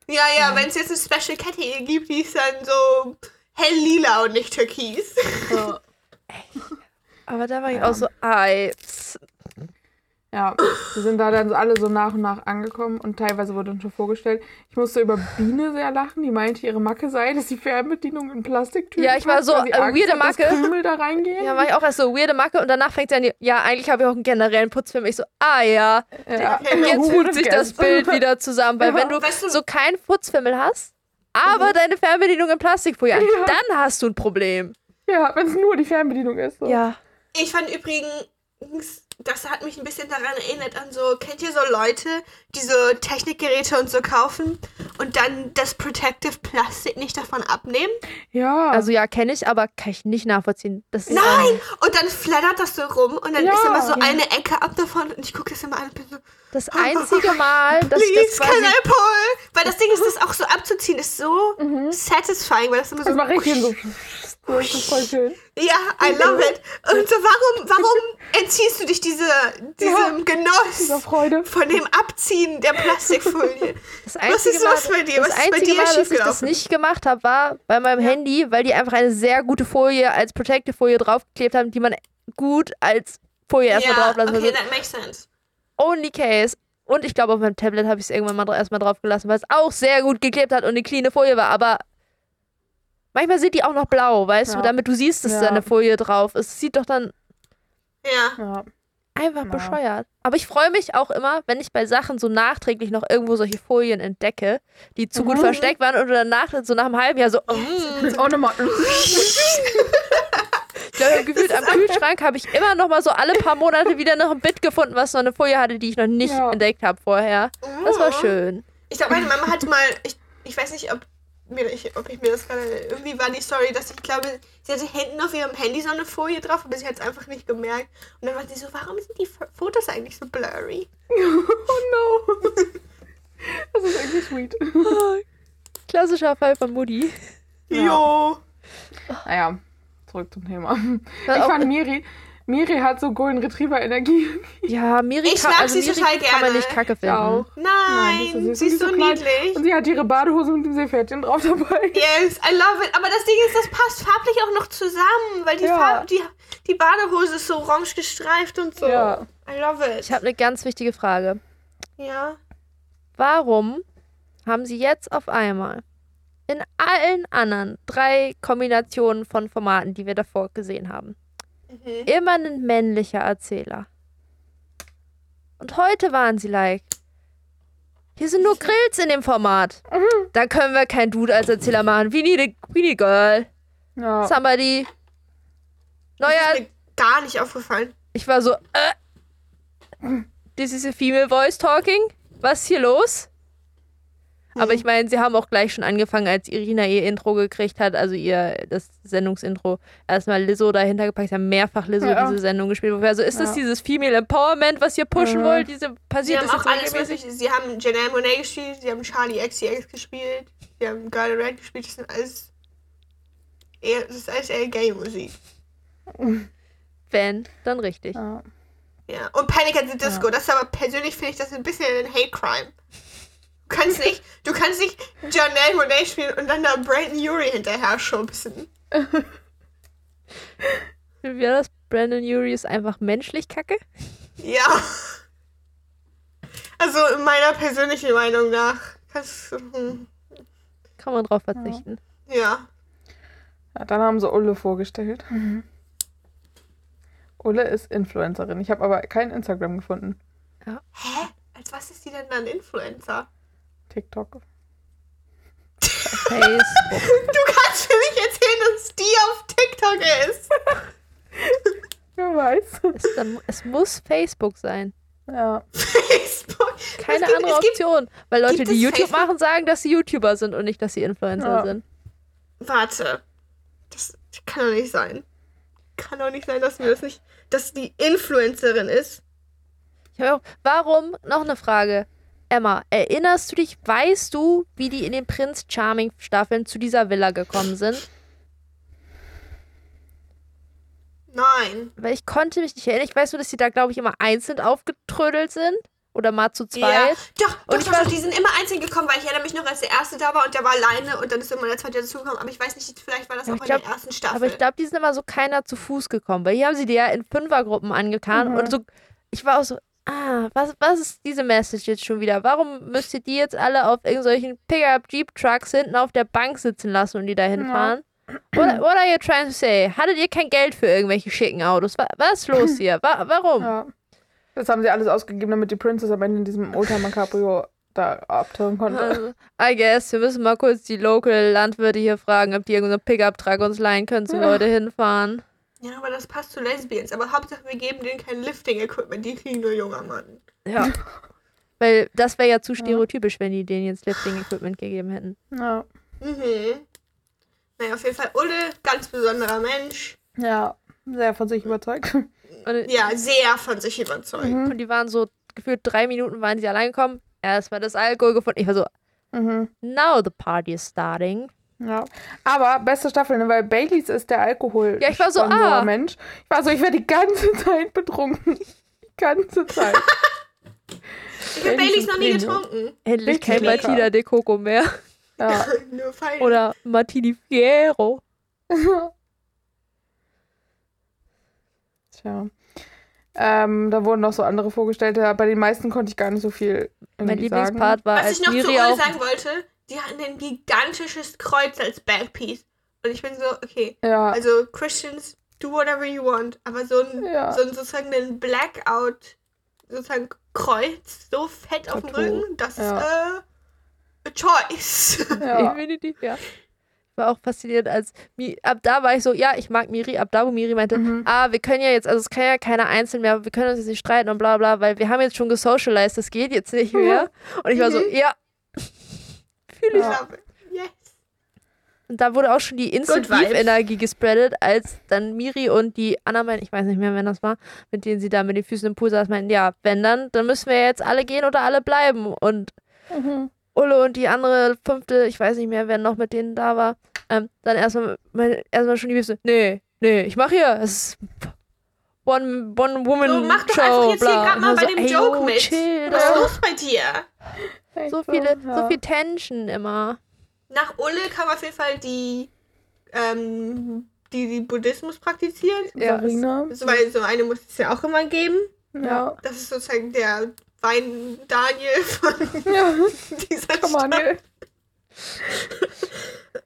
Ja, ja, wenn es jetzt eine Special Kette hier gibt, die ist dann so hell lila und nicht türkis. Aber da war ich Ja. auch so, ei, pss. Ja, wir sind da dann so alle so nach und nach angekommen und teilweise wurde uns schon vorgestellt. Ich musste über Biene sehr lachen, die meinte, ihre Macke sei, dass die Fernbedienung in Plastiktüten Ja, ich war so, äh, Angst weirde hat, Macke. Krümel da reingehen. Ja, war ich auch erst so weirde Macke und danach fängt sie an, ja, eigentlich habe ich auch einen generellen Putzfilm. Ich so, ah ja, ja. jetzt fügt sich das? Bild wieder zusammen. Weil Ja. wenn du, Weißt du- so keinen Putzfimmel hast, aber deine Fernbedienung in Plastikfolie Ja. dann hast du ein Problem. Ja, wenn es nur die Fernbedienung ist. So. Ja. Ich fand übrigens, das hat mich ein bisschen daran erinnert an so, kennt ihr so Leute, die so Technikgeräte und so kaufen und dann das Protective Plastik nicht davon abnehmen? Ja. Also ja, kenne ich, aber kann ich nicht nachvollziehen. Das ist Nein! Und dann flattert das so rum und dann Ja. ist immer so Ja. eine Ecke ab davon und ich gucke das immer an und bin so, das einzige Mal, dass ich please, das can quasi I pull? Weil das Ding ist, das auch so abzuziehen, ist so satisfying, weil das immer so... das ich so. Das ist voll schön. Ja, I love it. Und so, warum, warum entziehst du dich diese, diesem Ja, Genuss Dieser Freude. von dem Abziehen der Plastikfolie? Das Was ist los bei dir? Das Was ist bei dir Mal, dass ich das nicht gemacht habe, war bei meinem Handy, weil die einfach eine sehr gute Folie als Protective Folie draufgeklebt haben, die man gut als Folie erstmal ja, drauflassen okay, that makes sense. only case. Und ich glaube, auf meinem Tablet habe ich es irgendwann mal erstmal drauf gelassen, weil es auch sehr gut geklebt hat und eine cleane Folie war. Aber manchmal sind die auch noch blau, weißt Ja. du, damit du siehst, dass Ja. da eine Folie drauf ist. Es sieht doch dann Ja. Ja. einfach Ja. bescheuert. Aber ich freue mich auch immer, wenn ich bei Sachen so nachträglich noch irgendwo solche Folien entdecke, die zu gut Mhm. versteckt waren und danach so nach einem halben Jahr so, mm, Auch nochmal. ich glaube, gefühlt am Kühlschrank habe ich immer noch mal so alle paar Monate wieder noch ein Bit gefunden, was noch eine Folie hatte, die ich noch nicht Ja. entdeckt habe vorher. Das war Oh. schön. Ich glaube, meine Mama hat mal, ich, ich weiß nicht, ob, mir, ich, ob ich mir das gerade, irgendwie war die Story, dass ich glaube, sie hatte hinten auf ihrem Handy so eine Folie drauf, aber sie hat es einfach nicht gemerkt. Und dann war sie so, warum sind die Fotos eigentlich so blurry? Oh no. Das ist irgendwie sweet. Klassischer Fall von Mutti. Ja. Jo. Naja, zurück zum Thema. Ich fand Miri, Miri hat so Golden Retriever Energie. Ja, Miri, Ich kann, mag also sie Miri total kann man nicht kacke finden. auch. Nein, ist sie ist so klein. niedlich. Und sie hat ihre Badehose mit dem Seepferdchen drauf dabei. Yes, I love it. Aber das Ding ist, das passt farblich auch noch zusammen, weil die, Ja. Farbe, die, die Badehose ist so orange gestreift und so. Ja. I love it. Ich habe eine ganz wichtige Frage. ja. Warum haben sie jetzt auf einmal in allen anderen drei Kombinationen von Formaten, die wir davor gesehen haben, Mhm. immer ein männlicher Erzähler? Und heute waren sie like, hier sind nur Grills in dem Format. Da können wir kein Dude als Erzähler machen. We need a, we need a girl. Ja. Somebody. Das Neuer, ist mir gar nicht aufgefallen. ich war so, äh, this is a female voice talking. Was ist hier los? Aber ich meine, sie haben auch gleich schon angefangen, als Irina ihr Intro gekriegt hat, also ihr, das Sendungsintro, erstmal Lizzo dahinter gepackt, sie haben mehrfach Lizzo Ja. diese Sendung gespielt. Also, ist das Ja. dieses Female Empowerment, was ihr pushen Mhm. wollt? Diese, Sie passiert haben das auch alles mögliche. Sie haben Janelle Monet gespielt, sie haben Charlie XCX gespielt, sie haben Girl Red gespielt. Das sind alles. Eher, das ist alles eher Gay-Musik. Wenn, dann richtig. Ja. Ja. Und Panic at the Disco. Das ist aber persönlich finde ich das ein bisschen ein Hate Crime. Du kannst nicht, du kannst nicht Janelle Monet spielen und dann da Brandon Urie hinterher schubsen. Wie war das? Brandon Urie ist einfach menschlich kacke? Ja. Also in meiner persönlichen Meinung nach. Das, hm, Kann man drauf verzichten. ja. ja, dann haben sie Ulle vorgestellt. Ulle ist Influencerin. Ich habe aber kein Instagram gefunden. Hä? Als was ist die denn dann Influencer? TikTok. Facebook. Du kannst mir nicht erzählen, dass die auf TikTok ist. Wer weiß. es, es muss Facebook sein. Ja. Facebook. Keine gibt- andere es gibt- Option. Weil Leute, die YouTube Facebook? machen, sagen, dass sie YouTuber sind und nicht, dass sie Influencer Ja. sind. Warte. Das kann doch nicht sein. Kann doch nicht sein, dass mir das nicht. Dass die Influencerin ist. Auch, warum, noch eine Frage. Emma, erinnerst du dich, weißt du, wie die in den Prince Charming Staffeln zu dieser Villa gekommen sind? Nein. Weil ich konnte mich nicht erinnern. Ich weiß nur, dass sie da, glaube ich, immer einzeln aufgetrödelt sind. Oder mal zu zweit. Ja. Doch, Und doch, ich doch, doch, die sind immer einzeln gekommen, weil ich erinnere mich noch, als der erste da war und der war alleine und dann ist immer der zweite dazugekommen. Aber ich weiß nicht, vielleicht war das Ja, auch ich in glaub- der ersten Staffel. Aber ich glaube, die sind immer so keiner zu Fuß gekommen. Weil hier haben sie die ja in Fünfergruppen angetan. Mhm. Und so, ich war auch so, ah, was, was ist diese Message jetzt schon wieder? Warum müsst ihr die jetzt alle auf irgendwelchen Pickup-Jeep-Trucks hinten auf der Bank sitzen lassen und die da hinfahren? What, what are you trying to say? Hattet ihr kein Geld für irgendwelche schicken Autos? Wa- Was ist los hier? Wa warum? ja. Das haben sie alles ausgegeben, damit die Princess am Ende in diesem Oldtimer Cabrio da abtauchen konnte. Also, I guess, wir müssen mal kurz die Local Landwirte hier fragen, ob die irgendeinen Pickup-Truck uns leihen können zum Ja. Leute hinfahren. Ja, aber das passt zu Lesbians. Aber Hauptsache, wir geben denen kein Lifting-Equipment. Die kriegen nur junger Mann. Ja. Weil das wäre ja zu stereotypisch, wenn die denen jetzt Lifting-Equipment gegeben hätten. Ja. Mhm. Naja, auf jeden Fall Ulle, ganz besonderer Mensch. Ja, sehr von sich überzeugt. Und, Ja, sehr von sich überzeugt. Mhm. und die waren so, gefühlt drei Minuten waren sie allein gekommen. Erstmal das Alkohol gefunden. Ich war so, Mhm. now the party is starting. Ja. Aber beste Staffel, ne? weil Baileys ist der Alkohol. Ja, ich war so, ah. Mensch. Ich war so, ich werde die ganze Zeit betrunken. Die ganze Zeit. Ich habe Baileys noch nie getrunken. Endlich kein. Martina de Coco mehr. Ja. Oder Martini Fiero. Tja. Ähm, da wurden noch so andere vorgestellt. Bei den meisten konnte ich gar nicht so viel Mein sagen. Lieblingspart war, Was als ich noch zu Miri Ole auch. sagen wollte, die hatten ein gigantisches Kreuz als Backpiece. Und ich bin so, okay, Ja, also Christians, do whatever you want, aber so ein, Ja. so ein sozusagen ein Blackout, sozusagen Kreuz, so fett auf dem Tattoo. Rücken, das Ja. ist äh, a choice. ja. Definitiv, ja. Ich war auch fasziniert, als Mi ab da war ich so, ja, ich mag Miri, ab da, wo Miri meinte, Mhm. ah, wir können ja jetzt, also es kann ja keiner einzeln mehr, wir können uns jetzt nicht streiten und bla bla, weil wir haben jetzt schon gesocialized, das geht jetzt nicht mehr. Und ich war so, Mhm. ja, fühle ich. Ja. Yes. Und da wurde auch schon die Instant Good vibes. Beef Energie gespreadet, als dann Miri und die anderen, ich weiß nicht mehr, wer das war, mit denen sie da mit den Füßen im Pool saß, meinten, ja, wenn dann, dann müssen wir jetzt alle gehen oder alle bleiben. Und Mhm. Ulle und die andere fünfte, ich weiß nicht mehr, wer noch mit denen da war, ähm, dann erstmal erstmal schon die Füße, nee, nee, ich mach hier, es ist One, one Woman So, mach doch Show, einfach jetzt hier bla. grad mal Und bei so, dem Joke yo, mit. Chill, Was ist los bei dir? So viele, ja. so viel Tension immer. Nach Ulle kam auf jeden Fall die, ähm, die, die Buddhismus praktiziert. Ja, Sarina. So, weil so eine muss es ja auch immer geben. Ja. Das ist sozusagen der Wein Daniel von Ja, dieser komm mal, Stadt. ne?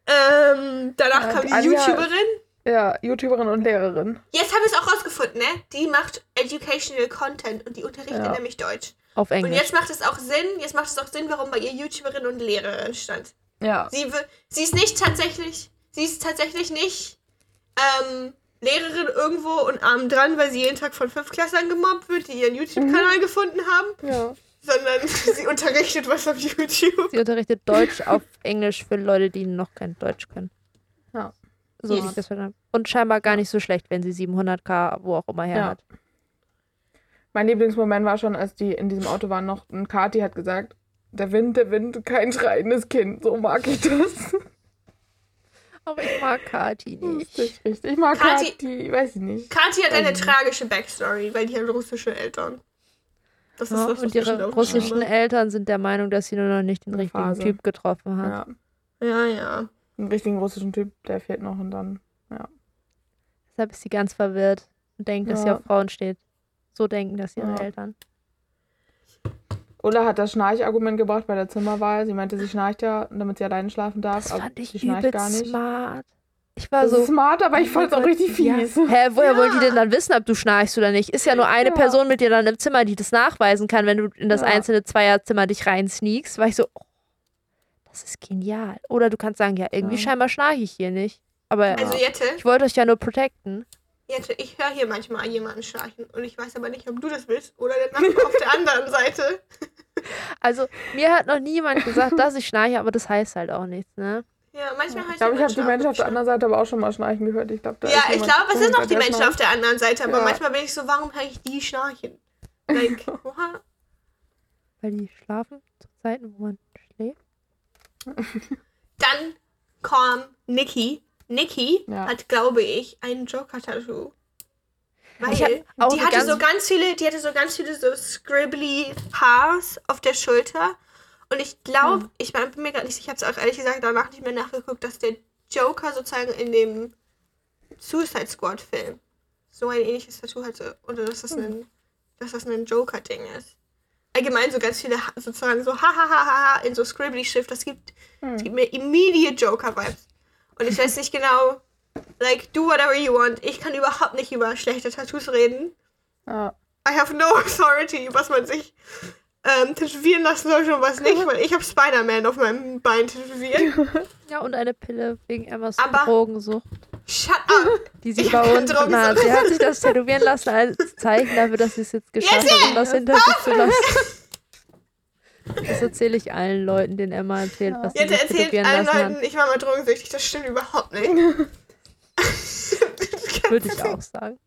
Ähm, danach Ja, kam die die Anja- YouTuberin. Ja, YouTuberin und Lehrerin. Jetzt habe ich es auch rausgefunden, ne? Die macht Educational Content und die unterrichtet Ja. nämlich Deutsch. Auf Und Englisch. jetzt macht es auch Sinn, jetzt macht es auch Sinn, warum bei ihr YouTuberin und Lehrerin stand. Ja. Sie, sie ist nicht tatsächlich, sie ist tatsächlich nicht ähm, Lehrerin irgendwo und arm dran, weil sie jeden Tag von Fünftklässlern gemobbt wird, die ihren YouTube-Kanal gefunden haben, Ja. sondern sie unterrichtet was auf YouTube. Sie unterrichtet Deutsch auf Englisch für Leute, die noch kein Deutsch können. Ja. So Yes. habe. Und scheinbar gar nicht so schlecht, wenn sie 700k wo auch immer her Ja. hat. Mein Lieblingsmoment war schon, als die in diesem Auto waren noch, und Kati hat gesagt, der Wind, der Wind, kein schreiendes Kind. So mag ich das. Aber ich mag Kati nicht. Richtig, richtig. Ich mag Kati- Kati, weiß ich nicht. Kathi hat eine Ähm. tragische Backstory, weil die hat russische Eltern. Das ist Ja, das, was und ihre russischen habe. Eltern sind der Meinung, dass sie nur noch nicht den Eine richtigen Phase. Typ getroffen hat. Ja. Ja, ja. Einen richtigen russischen Typ, der fehlt noch und dann. Deshalb ist sie ganz verwirrt und denkt, dass sie Ja. auf Frauen steht. So denken das ihre Ja. Eltern. Ulla hat das Schnarchargument gebracht bei der Zimmerwahl. Sie meinte, sie schnarcht ja, damit sie alleine schlafen darf. Das aber fand ich sie schnarcht gar nicht. smart. Ich war Das so. ist smart, aber ich fand es auch richtig Gott, ja. fies. Hä, woher Ja. wollen die denn dann wissen, ob du schnarchst oder nicht? Ist ja nur eine Ja. Person mit dir dann im Zimmer, die das nachweisen kann, wenn du in das Ja. einzelne Zweierzimmer dich rein sneakst. War ich so, oh, das ist genial. Oder du kannst sagen, ja, irgendwie Ja. scheinbar schnarche ich hier nicht. Aber Ja. Also Jette, ich wollte euch ja nur protecten. Jette, ich höre hier manchmal jemanden schnarchen und ich weiß aber nicht, ob du das willst oder der Nachbar auf der anderen Seite. Also, mir hat noch niemand gesagt, dass ich schnarche, aber das heißt halt auch nichts, ne? Ja, manchmal höre Ich glaube, ich habe die Menschen auf der anderen Seite aber auch schon mal schnarchen gehört. Ich glaub, da Ja, ich glaube, es sind noch dahinter, die Menschen auf der anderen Seite, aber Ja. manchmal bin ich so, warum höre ich die schnarchen? Like, oha. Weil die schlafen zu Zeiten, wo man schläft. Dann kam Nikki. Nikki Ja. hat, glaube ich, ein Joker-Tattoo. Weil die hatte so ganz viele, die hatte so ganz viele so scribbly Haars auf der Schulter. Und ich glaube, ich bin mir gerade nicht sicher, ich habe es auch ehrlich gesagt danach nicht mehr nachgeguckt, dass der Joker sozusagen in dem Suicide Squad Film so ein ähnliches Tattoo hatte. Oder dass das ein, dass das ein Joker-Ding ist. Allgemein so ganz viele Ha- sozusagen so hahaha in so scribbly Schrift. Das gibt, das gibt mir immediate Joker-Vibes. Und ich weiß nicht genau, like, do whatever you want. Ich kann überhaupt nicht über schlechte Tattoos reden. Ja. I have no authority, was man sich ähm, tätowieren lassen sollte und was nicht, weil ich habe Spider-Man auf meinem Bein tätowiert. Ja, und eine Pille wegen Emmas Aber- Drogensucht, Shut up! die sie Ich bei uns hat. Sie hat sich das tätowieren lassen als Zeichen dafür, dass sie es jetzt geschafft Yes, hat, um das hinter sich zu lassen. Das erzähle ich allen Leuten, denen Emma erzählt, was sie Jette sich erzählt allen lassen Leuten, hat. ich war mal drogensüchtig. Das stimmt überhaupt nicht. Würde ich auch sagen.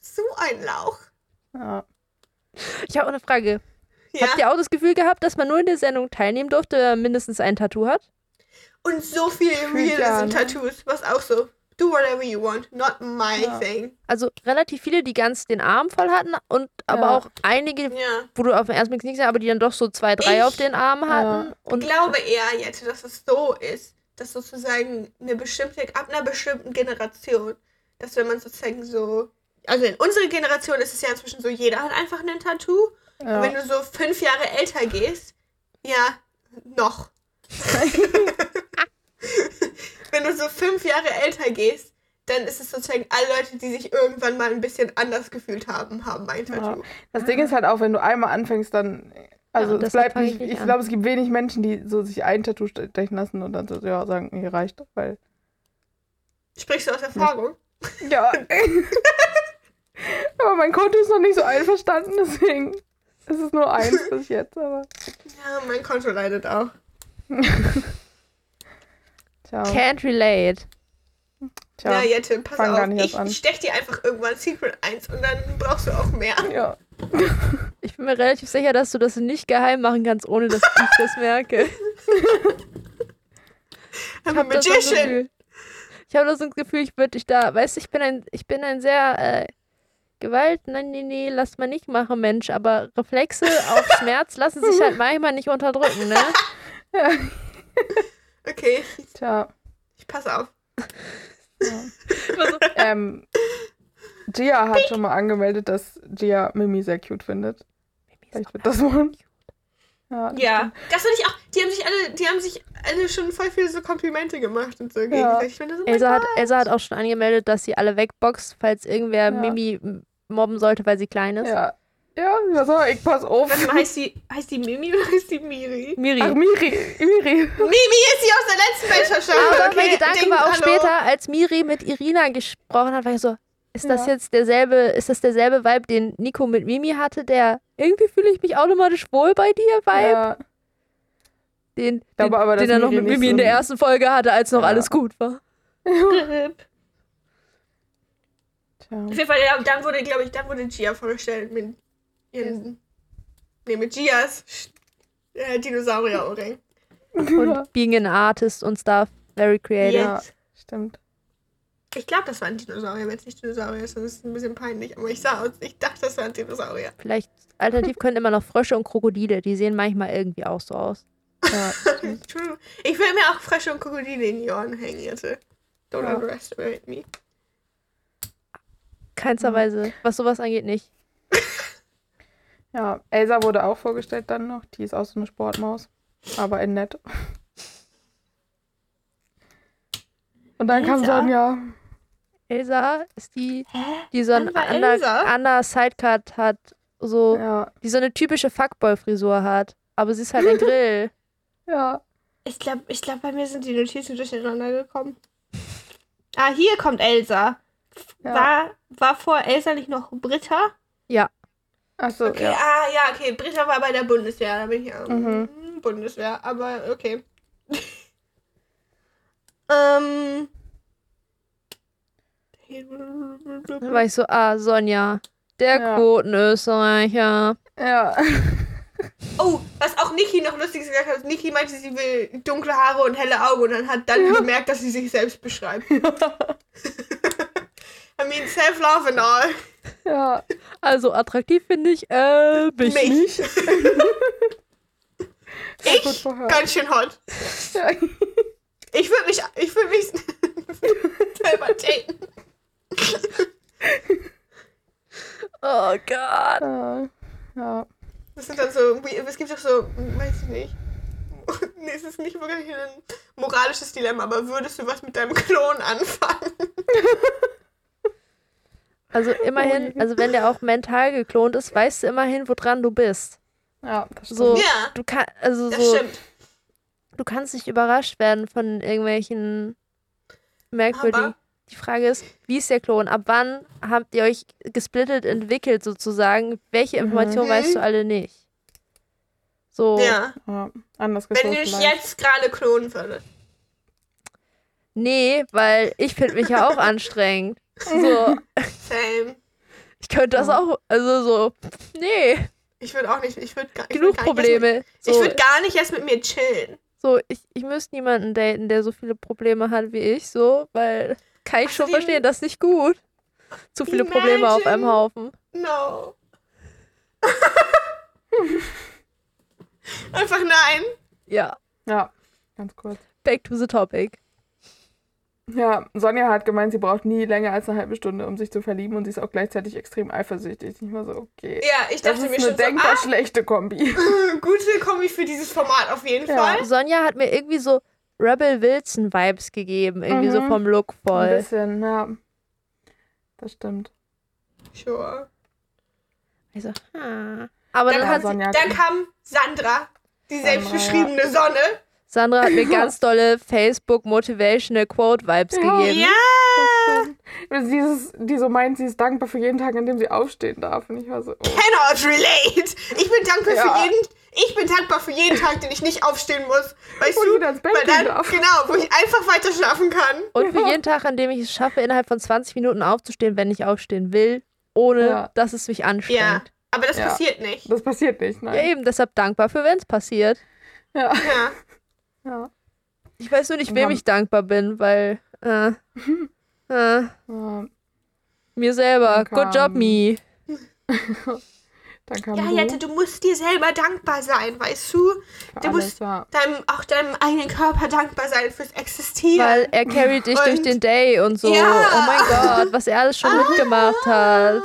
So ein Lauch. ja. Ich habe auch eine Frage. Ja. Habt ihr auch das Gefühl gehabt, dass man nur in der Sendung teilnehmen durfte, wenn man mindestens ein Tattoo hat? Und so viel Fühlt ja, Realism ne? Tattoos, was auch so. Do whatever you want, not my Ja. thing. Also relativ viele, die ganz den Arm voll hatten und aber Ja. auch einige, Ja. wo du auf den ersten Blick nicht sehen, aber die dann doch so zwei, drei Ich- auf den Arm hatten. Ich Und glaube eher, Jette, dass es so ist, dass sozusagen eine bestimmte, ab einer bestimmten Generation, dass wenn man sozusagen so also in unserer Generation ist es ja inzwischen so, jeder hat einfach ein Tattoo. Ja. Und wenn du so fünf Jahre älter gehst, ja, noch. wenn du so fünf Jahre älter gehst, dann ist es sozusagen alle Leute, die sich irgendwann mal ein bisschen anders gefühlt haben, haben ein Ja. Tattoo. Das Ding ist halt auch, wenn du einmal anfängst, dann. Also und es bleibt ich nicht. Ich glaube, es gibt wenig Menschen, die so sich ein Tattoo stechen lassen und dann so, ja, sagen, hier reicht, weil. Sprichst du aus Erfahrung? Ja. aber mein Konto ist noch nicht so einverstanden, deswegen ist es nur eins bis jetzt, aber. Ja, mein Konto leidet auch. Tja. Can't relate. tja. Ja, Jette, pass fang gar auf. nicht erst Ich an. stech dir einfach irgendwann Secret 1 und dann brauchst du auch mehr. ja. Ich bin mir relativ sicher, dass du das nicht geheim machen kannst, ohne dass ich das merke. I'm Ich a habe magician. Gefühl- ich hab das so ein Gefühl, ich würde dich da, weißt du, ich bin ein, ich bin ein sehr äh, Gewalt, nein, nee, nee, lass mal nicht machen, Mensch, aber Reflexe auf Schmerz lassen sich halt manchmal nicht unterdrücken, ne? Okay, Tja. ich pass auf. Ähm, Gia hat schon mal angemeldet, dass Gia Mimi sehr cute findet. Vielleicht wird das wohl. Ja, das Ja, das finde ich auch. Die haben sich alle, die haben sich alle schon voll viele so Komplimente gemacht und so gegenseitig. Ich finde das immer Elsa hat. Elsa hat auch schon angemeldet, dass sie alle wegboxt, falls irgendwer Ja. Mimi mobben sollte, weil sie klein ist. Ja. Ja, was soll ich pass auf. Warte mal, heißt die, heißt die Mimi oder heißt die Miri? Miri. Ach, Miri. Miri. Mimi ist die aus der letzten Weltherrschaft. Aber okay, mein Gedanke Ding, war auch hallo. später, als Miri mit Irina gesprochen hat, war ich so, ist das Ja. jetzt derselbe, ist das derselbe Vibe, den Nico mit Mimi hatte, der irgendwie fühle ich mich automatisch wohl bei dir Vibe, Ja. den, den, aber, den er noch Miri mit Mimi so in der ersten Folge hatte, als noch Ja. alles gut war. Auf jeden Fall, ja, dann wurde, glaube ich, dann wurde Gia vorgestellt mit ihren, nee, mit Gias äh, Dinosaurier-Ohrring. Und being an artist und stuff, very creative. Ja. Stimmt. Ich glaube, das war ein Dinosaurier, wenn es nicht Dinosaurier ist, dann ist es ein bisschen peinlich. Aber ich sah aus, ich dachte, das war ein Dinosaurier. Vielleicht, alternativ können immer noch Frösche und Krokodile, die sehen manchmal irgendwie auch so aus. Ja. True. Ich will mir auch Frösche und Krokodile in die Ohren hängen, Jette. Don't Ja. underestimate me. Keinsterweise, was sowas angeht, nicht. ja. Elsa wurde auch vorgestellt dann noch. Die ist auch so eine Sportmaus. Aber in nett. Und dann kam Elsa? Sonja. Elsa ist die, die so ein under Sidecut hat, so, Ja. die so eine typische Fuckboy-Frisur hat. Aber sie ist halt ein Grill. Ja. Ich glaube, ich glaub, bei mir sind die Notizen durcheinander gekommen. Ah, hier kommt Elsa. ja. War, war vor Elsa nicht noch Britta? Achso, Okay, ja. ah, ja, okay. Britta war bei der Bundeswehr. Da bin ich ja. Mhm. mm, Bundeswehr, aber okay. ähm. Dann war ich so, ah, Sonja, der Ja. Quotenösterreicher. Ja. Oh, was auch Niki noch lustig gesagt hat. Niki meinte, sie will dunkle Haare und helle Augen und dann hat dann gemerkt, dass sie sich selbst beschreibt. I mean, self-love and all. Ja. Also attraktiv finde ich, äh, mich, Mich. nicht. Ich? Ganz schön hot. Ja. Ich würde mich, ich würde mich selber daten. Oh Gott. Ja. ja. Das sind dann so, es gibt doch so, weiß ich nicht. Nee, es ist nicht wirklich ein moralisches Dilemma, aber würdest du was mit deinem Klon anfangen? Also immerhin, also wenn der auch mental geklont ist, weißt du immerhin, woran du bist. Ja, das stimmt. So, Ja, du kannst, also das so, stimmt. du kannst nicht überrascht werden von irgendwelchen merkwürdigen. Aber- Die Frage ist, wie ist der Klon? Ab wann habt ihr euch gesplittet entwickelt sozusagen? Welche Informationen Mhm. weißt du alle nicht? So, Ja. Ja, anders Wenn du dich jetzt gerade klonen würdest. nee, weil ich finde mich ja auch anstrengend. So, Same. ich könnte das Ja. auch, also so, nee, Ich würde auch nicht, ich würde gar, ich genug würd gar nicht erst Probleme. Mit, So, Ich würde gar nicht erst mit mir chillen. so ich, ich müsste niemanden daten, der so viele Probleme hat wie ich, so, weil kann ich schon Außerdem- verstehen, das ist nicht gut. Zu viele Probleme auf einem Imagine- Haufen. No. Einfach nein. Ja, Ja, ganz kurz. back to the topic. Ja, Sonja hat gemeint, sie braucht nie länger als eine halbe Stunde, um sich zu verlieben und sie ist auch gleichzeitig extrem eifersüchtig. Ich war so, okay. Ja, ich Das dachte ist mir eine schon so, denkbar ah, schlechte Kombi. gute Kombi für dieses Format auf jeden Ja. Fall. Sonja hat mir irgendwie so Rebel Wilson Vibes gegeben, irgendwie so Mhm. vom Look Ein voll. bisschen, ja. Das stimmt. Sure. Also, ah. Aber Dann, dann Ja, hat kam, sie, Sonja- dann kam Sandra, die Sandra, selbstbeschriebene Sonne. Sandra hat mir ganz tolle Facebook Motivational Quote Vibes Ja. gegeben. Ja, Dieses, die so meint, sie ist dankbar für jeden Tag, an dem sie aufstehen darf. Und ich war so, oh. cannot relate. Ich bin dankbar Ja. für jeden. Ich bin dankbar für jeden Tag, den ich nicht aufstehen muss. Weißt ich du? wieder ins Bett Weil dann, darf. genau, wo ich einfach weiter schlafen kann. Und für Ja. jeden Tag, an dem ich es schaffe, innerhalb von 20 Minuten aufzustehen, wenn ich aufstehen will, ohne Ja. dass es mich Ja, anstrengt. aber das Ja. passiert nicht. Das passiert nicht, Ja. nein. eben, deshalb dankbar für, wenn es passiert. Ja. Ja. Ja. Ich weiß nur nicht, wem ich dankbar bin, weil äh, äh, ja. mir selber. Dann Good job, kam- me. Dann kam Ja, du Jette, du musst dir selber dankbar sein, weißt du? für du alles, musst- ja. Deinem, auch deinem eigenen Körper dankbar sein fürs Existieren. Weil er carried dich durch Und- den Day und so. Ja. Oh mein Gott, was er alles schon mitgemacht hat.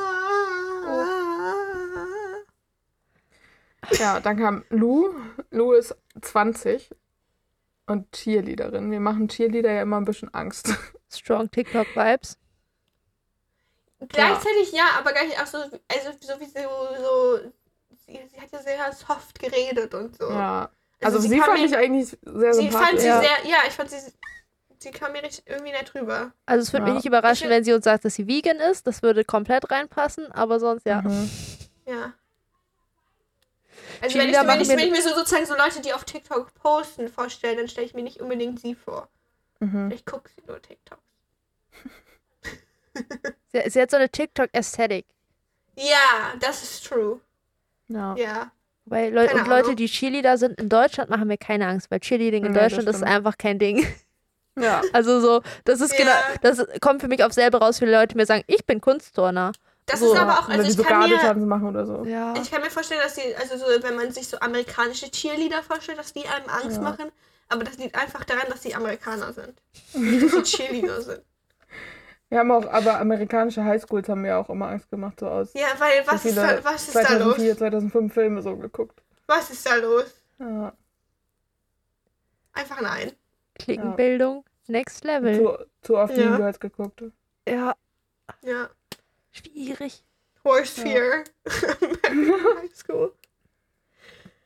Ja, dann kam Lou. Lou ist 20 und Cheerleaderin. Wir machen Cheerleader ja immer ein bisschen Angst. Strong TikTok-Vibes. Gleichzeitig ja, aber gleich auch so, also so wie sie so, sie, sie hat ja sehr soft geredet und so. Ja. Also, sie, kam fand mir, ich eigentlich sehr sie fand sympathisch. sie Ja. sehr, ja, ich fand sie, sie kam mir richtig irgendwie nett rüber. Also es würde Ja. mich nicht überraschen, Ich- wenn sie uns sagt, dass sie vegan ist. Das würde komplett reinpassen, aber sonst ja. Mhm. Ja. Also wenn ich, wenn, ich, wenn ich mir so sozusagen so Leute, die auf TikTok posten, vorstelle, dann stelle ich mir nicht unbedingt sie vor. Mhm. Ich gucke sie nur TikTok. Sie, sie hat so eine TikTok-Ästhetik. Ja, das ist true. Ja. Ja. Weil Leu Keine und Leute, Ahnung. die Cheerleader sind in Deutschland, machen mir keine Angst, weil Cheerleading in das Deutschland ist einfach kein Ding. ja. Also so, das ist Ja. genau, das kommt für mich auf selber raus, wie Leute mir sagen, ich bin Kunstturner. Das So. ist aber auch, also die ich so kann, mir, machen oder so. Ja. ich kann mir vorstellen, dass die, also so, wenn man sich so amerikanische Cheerleader vorstellt, dass die einem Angst Ja. machen. Aber das liegt einfach daran, dass sie Amerikaner sind. Dass sie Cheerleader sind. Wir haben auch, aber amerikanische Highschools haben mir auch immer Angst gemacht, so aus. Ja, weil was so ist, da, was ist da los? 2004, 2005 Filme so geguckt. Was ist da los? Ja. Einfach nein. Klickenbildung, next level. Zu, zu oft Ja. Mean Girls geguckt. Ja, Ja. Schwierig. Horse Ja. Fear. High School.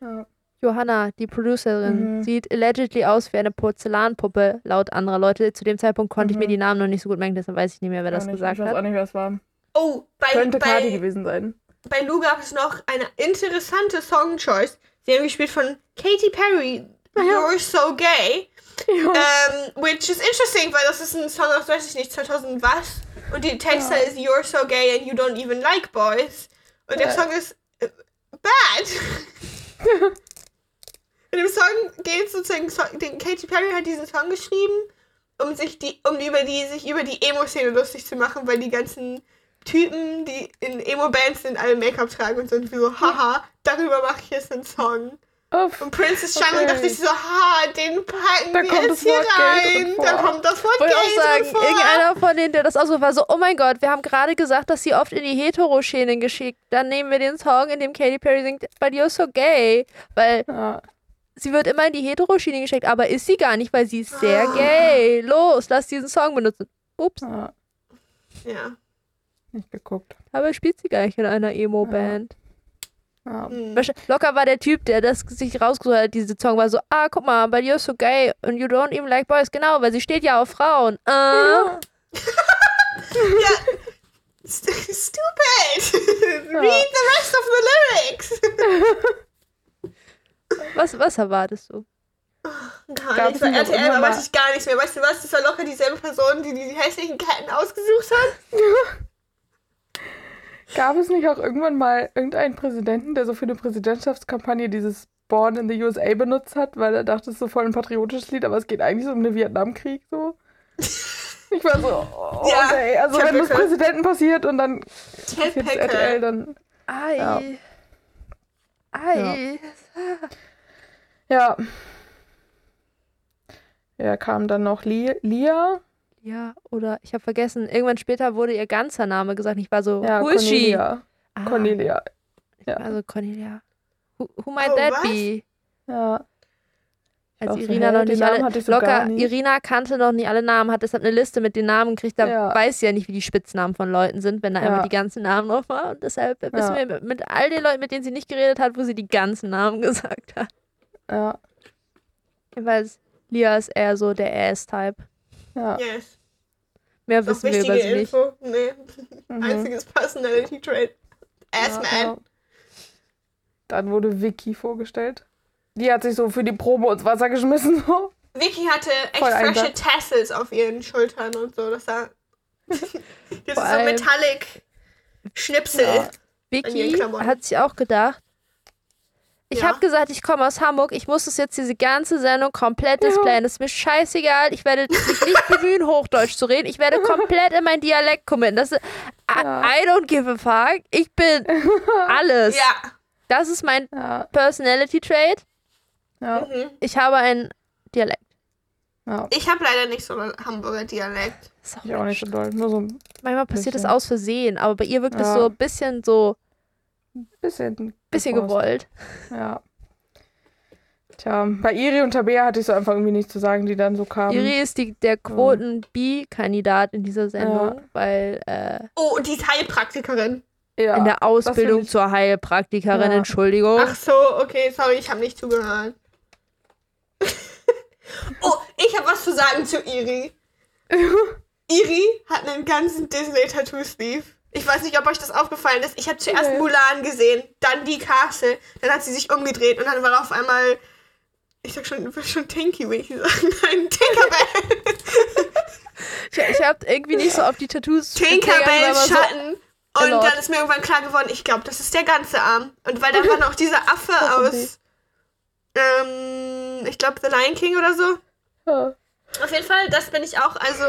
Ja. Johanna, die Producerin, Mhm. sieht allegedly aus wie eine Porzellanpuppe, laut anderer Leute. Zu dem Zeitpunkt konnte ich mir Mhm. die Namen noch nicht so gut merken, deshalb weiß ich nicht mehr, wer das nicht. gesagt ich weiß auch hat. nicht, wer es war. Oh, bei, Könnte Kati bei, gewesen sein. bei Lou gab es noch eine interessante Song-Choice. Sie haben gespielt von Katy Perry, You're So Gay. Ja. Ähm, which is interesting, weil das ist ein Song aus, weiß ich nicht, 2000 was? Und die Texte ist You're so gay and you don't even like boys. Und der Ja. Song ist äh, bad. In dem Song geht es sozusagen, so, den Katy Perry hat diesen Song geschrieben, um sich die, um über die, sich über die Emo-Szene lustig zu machen, weil die ganzen Typen, die in Emo-Bands sind, alle Make-up tragen und sind wie so, haha, darüber mache ich jetzt einen Song. Uff. Und Princess Charming Okay. dachte ich so, ha, den packen Da wir kommt jetzt das hier Wort rein. Da kommt das Wort Wollte auch Gay sagen, vor. irgendeiner von denen, der das aussucht, war so, oh mein Gott, wir haben gerade gesagt, dass sie oft in die Hetero-Schienen geschickt. Dann nehmen wir den Song, in dem Katy Perry singt, but you're so gay. Weil Ja. sie wird immer in die Hetero-Schiene geschickt, aber ist sie gar nicht, weil sie ist sehr Ah. gay. Los, lass diesen Song benutzen. Ups, ja. Ja. Nicht geguckt. aber spielt sie gar nicht in einer Emo-Band. Ja. Hm. Wahrsch- Locker war der Typ, der das sich rausgesucht hat, diese Song war so, ah, guck mal, but you're so gay and you don't even like boys. Genau, weil sie steht ja auf Frauen. Äh, ja. St stupid. Read the rest of the lyrics. was, was erwartest du? Gar Gab's nichts. Bei RTL weiß mal- ich gar nichts mehr. Weißt du was? Das war locker dieselbe Person, die die hässlichen Ketten ausgesucht hat. Gab es nicht auch irgendwann mal irgendeinen Präsidenten, der so für eine Präsidentschaftskampagne dieses Born in the USA benutzt hat, weil er dachte, es ist so voll ein patriotisches Lied, aber es geht eigentlich so um den Vietnamkrieg so? Ich war so, oh, Ja, okay, also hab wenn das gehört. Präsidenten passiert und dann Ted jetzt RTL, Packer. dann Ei. Ja. Ei. ja. Ja, kam dann noch Li Lia, Ja, oder ich habe vergessen, irgendwann später wurde ihr ganzer Name gesagt. Ich war so, Ja, who is she? Cornelia. Ah, Cornelia. Ja. war so, Cornelia. Who, who might Oh, that was? be? Ja. Als auch so, Irina hä, noch nicht Namen alle, hatte ich so locker, gar nicht. Irina kannte noch nicht alle Namen, hat deshalb eine Liste mit den Namen gekriegt, da Ja. weiß sie ja nicht, wie die Spitznamen von Leuten sind, wenn da Ja. einfach die ganzen Namen drauf waren. Und deshalb wissen Ja. wir mit, mit all den Leuten, mit denen sie nicht geredet hat, wo sie die ganzen Namen gesagt hat. Ja. Jedenfalls, Lia ist eher so der Ass-Type. Ja. Yes. Mehr wissen wir über sie nicht. Info. Nee. Mhm. Einziges Personality Trait. Ass Man. Ja. Dann wurde Vicky vorgestellt. Die hat sich so für die Probe ins Wasser geschmissen. So. Vicky hatte echt Voll frische Einsatz. Tassels auf ihren Schultern und so. Das sah. Das ist so Metallic Schnipsel. Ja. Vicky hat sich auch gedacht, ich Ja. habe gesagt, ich komme aus Hamburg, ich muss das jetzt diese ganze Sendung komplett displayen. Das ist mir scheißegal, ich werde mich nicht bemühen, Hochdeutsch zu reden. Ich werde komplett in meinen Dialekt committen. Das ist, I, Ja. I don't give a fuck. Ich bin alles. Ja. Das ist mein Ja. Personality Trait. Ja. Mhm. Ich habe einen Dialekt. ja. Ich habe leider nicht so einen Hamburger Dialekt. Das ist auch Ich auch nicht so doll. Nur so Manchmal passiert das bisschen. aus Versehen, aber bei ihr wirkt es Ja. so ein bisschen so, bisschen. bisschen gewollt. Ja. Tja, bei Iri und Tabea hatte ich so einfach irgendwie nichts zu sagen, die dann so kamen. Iri ist die, der Quoten-B-Kandidat in dieser Sendung, weil äh, Oh, und die ist Heilpraktikerin. ja. in der Ausbildung zur Heilpraktikerin, Ja. Entschuldigung. Ach so, okay, sorry, ich habe nicht zugehört. oh, ich habe was zu sagen zu Iri. Iri hat einen ganzen Disney-Tattoo-Sleeve. Ich weiß nicht, ob euch das aufgefallen ist. Ich habe zuerst Nee. Mulan gesehen, dann die Castle, dann hat sie sich umgedreht und dann war auf einmal, ich sag schon, schon Tinky, will ich sagen, nein, Tinkerbell. Ich, ich habe irgendwie nicht so auf die Tattoos Tinkerbell aber so, Schatten. Und Lord. dann ist mir irgendwann klar geworden, ich glaube, das ist der ganze Arm. Und weil da war noch dieser Affe aus, ähm, ich glaube, The Lion King oder so. Ja. Auf jeden Fall, das bin ich auch, also,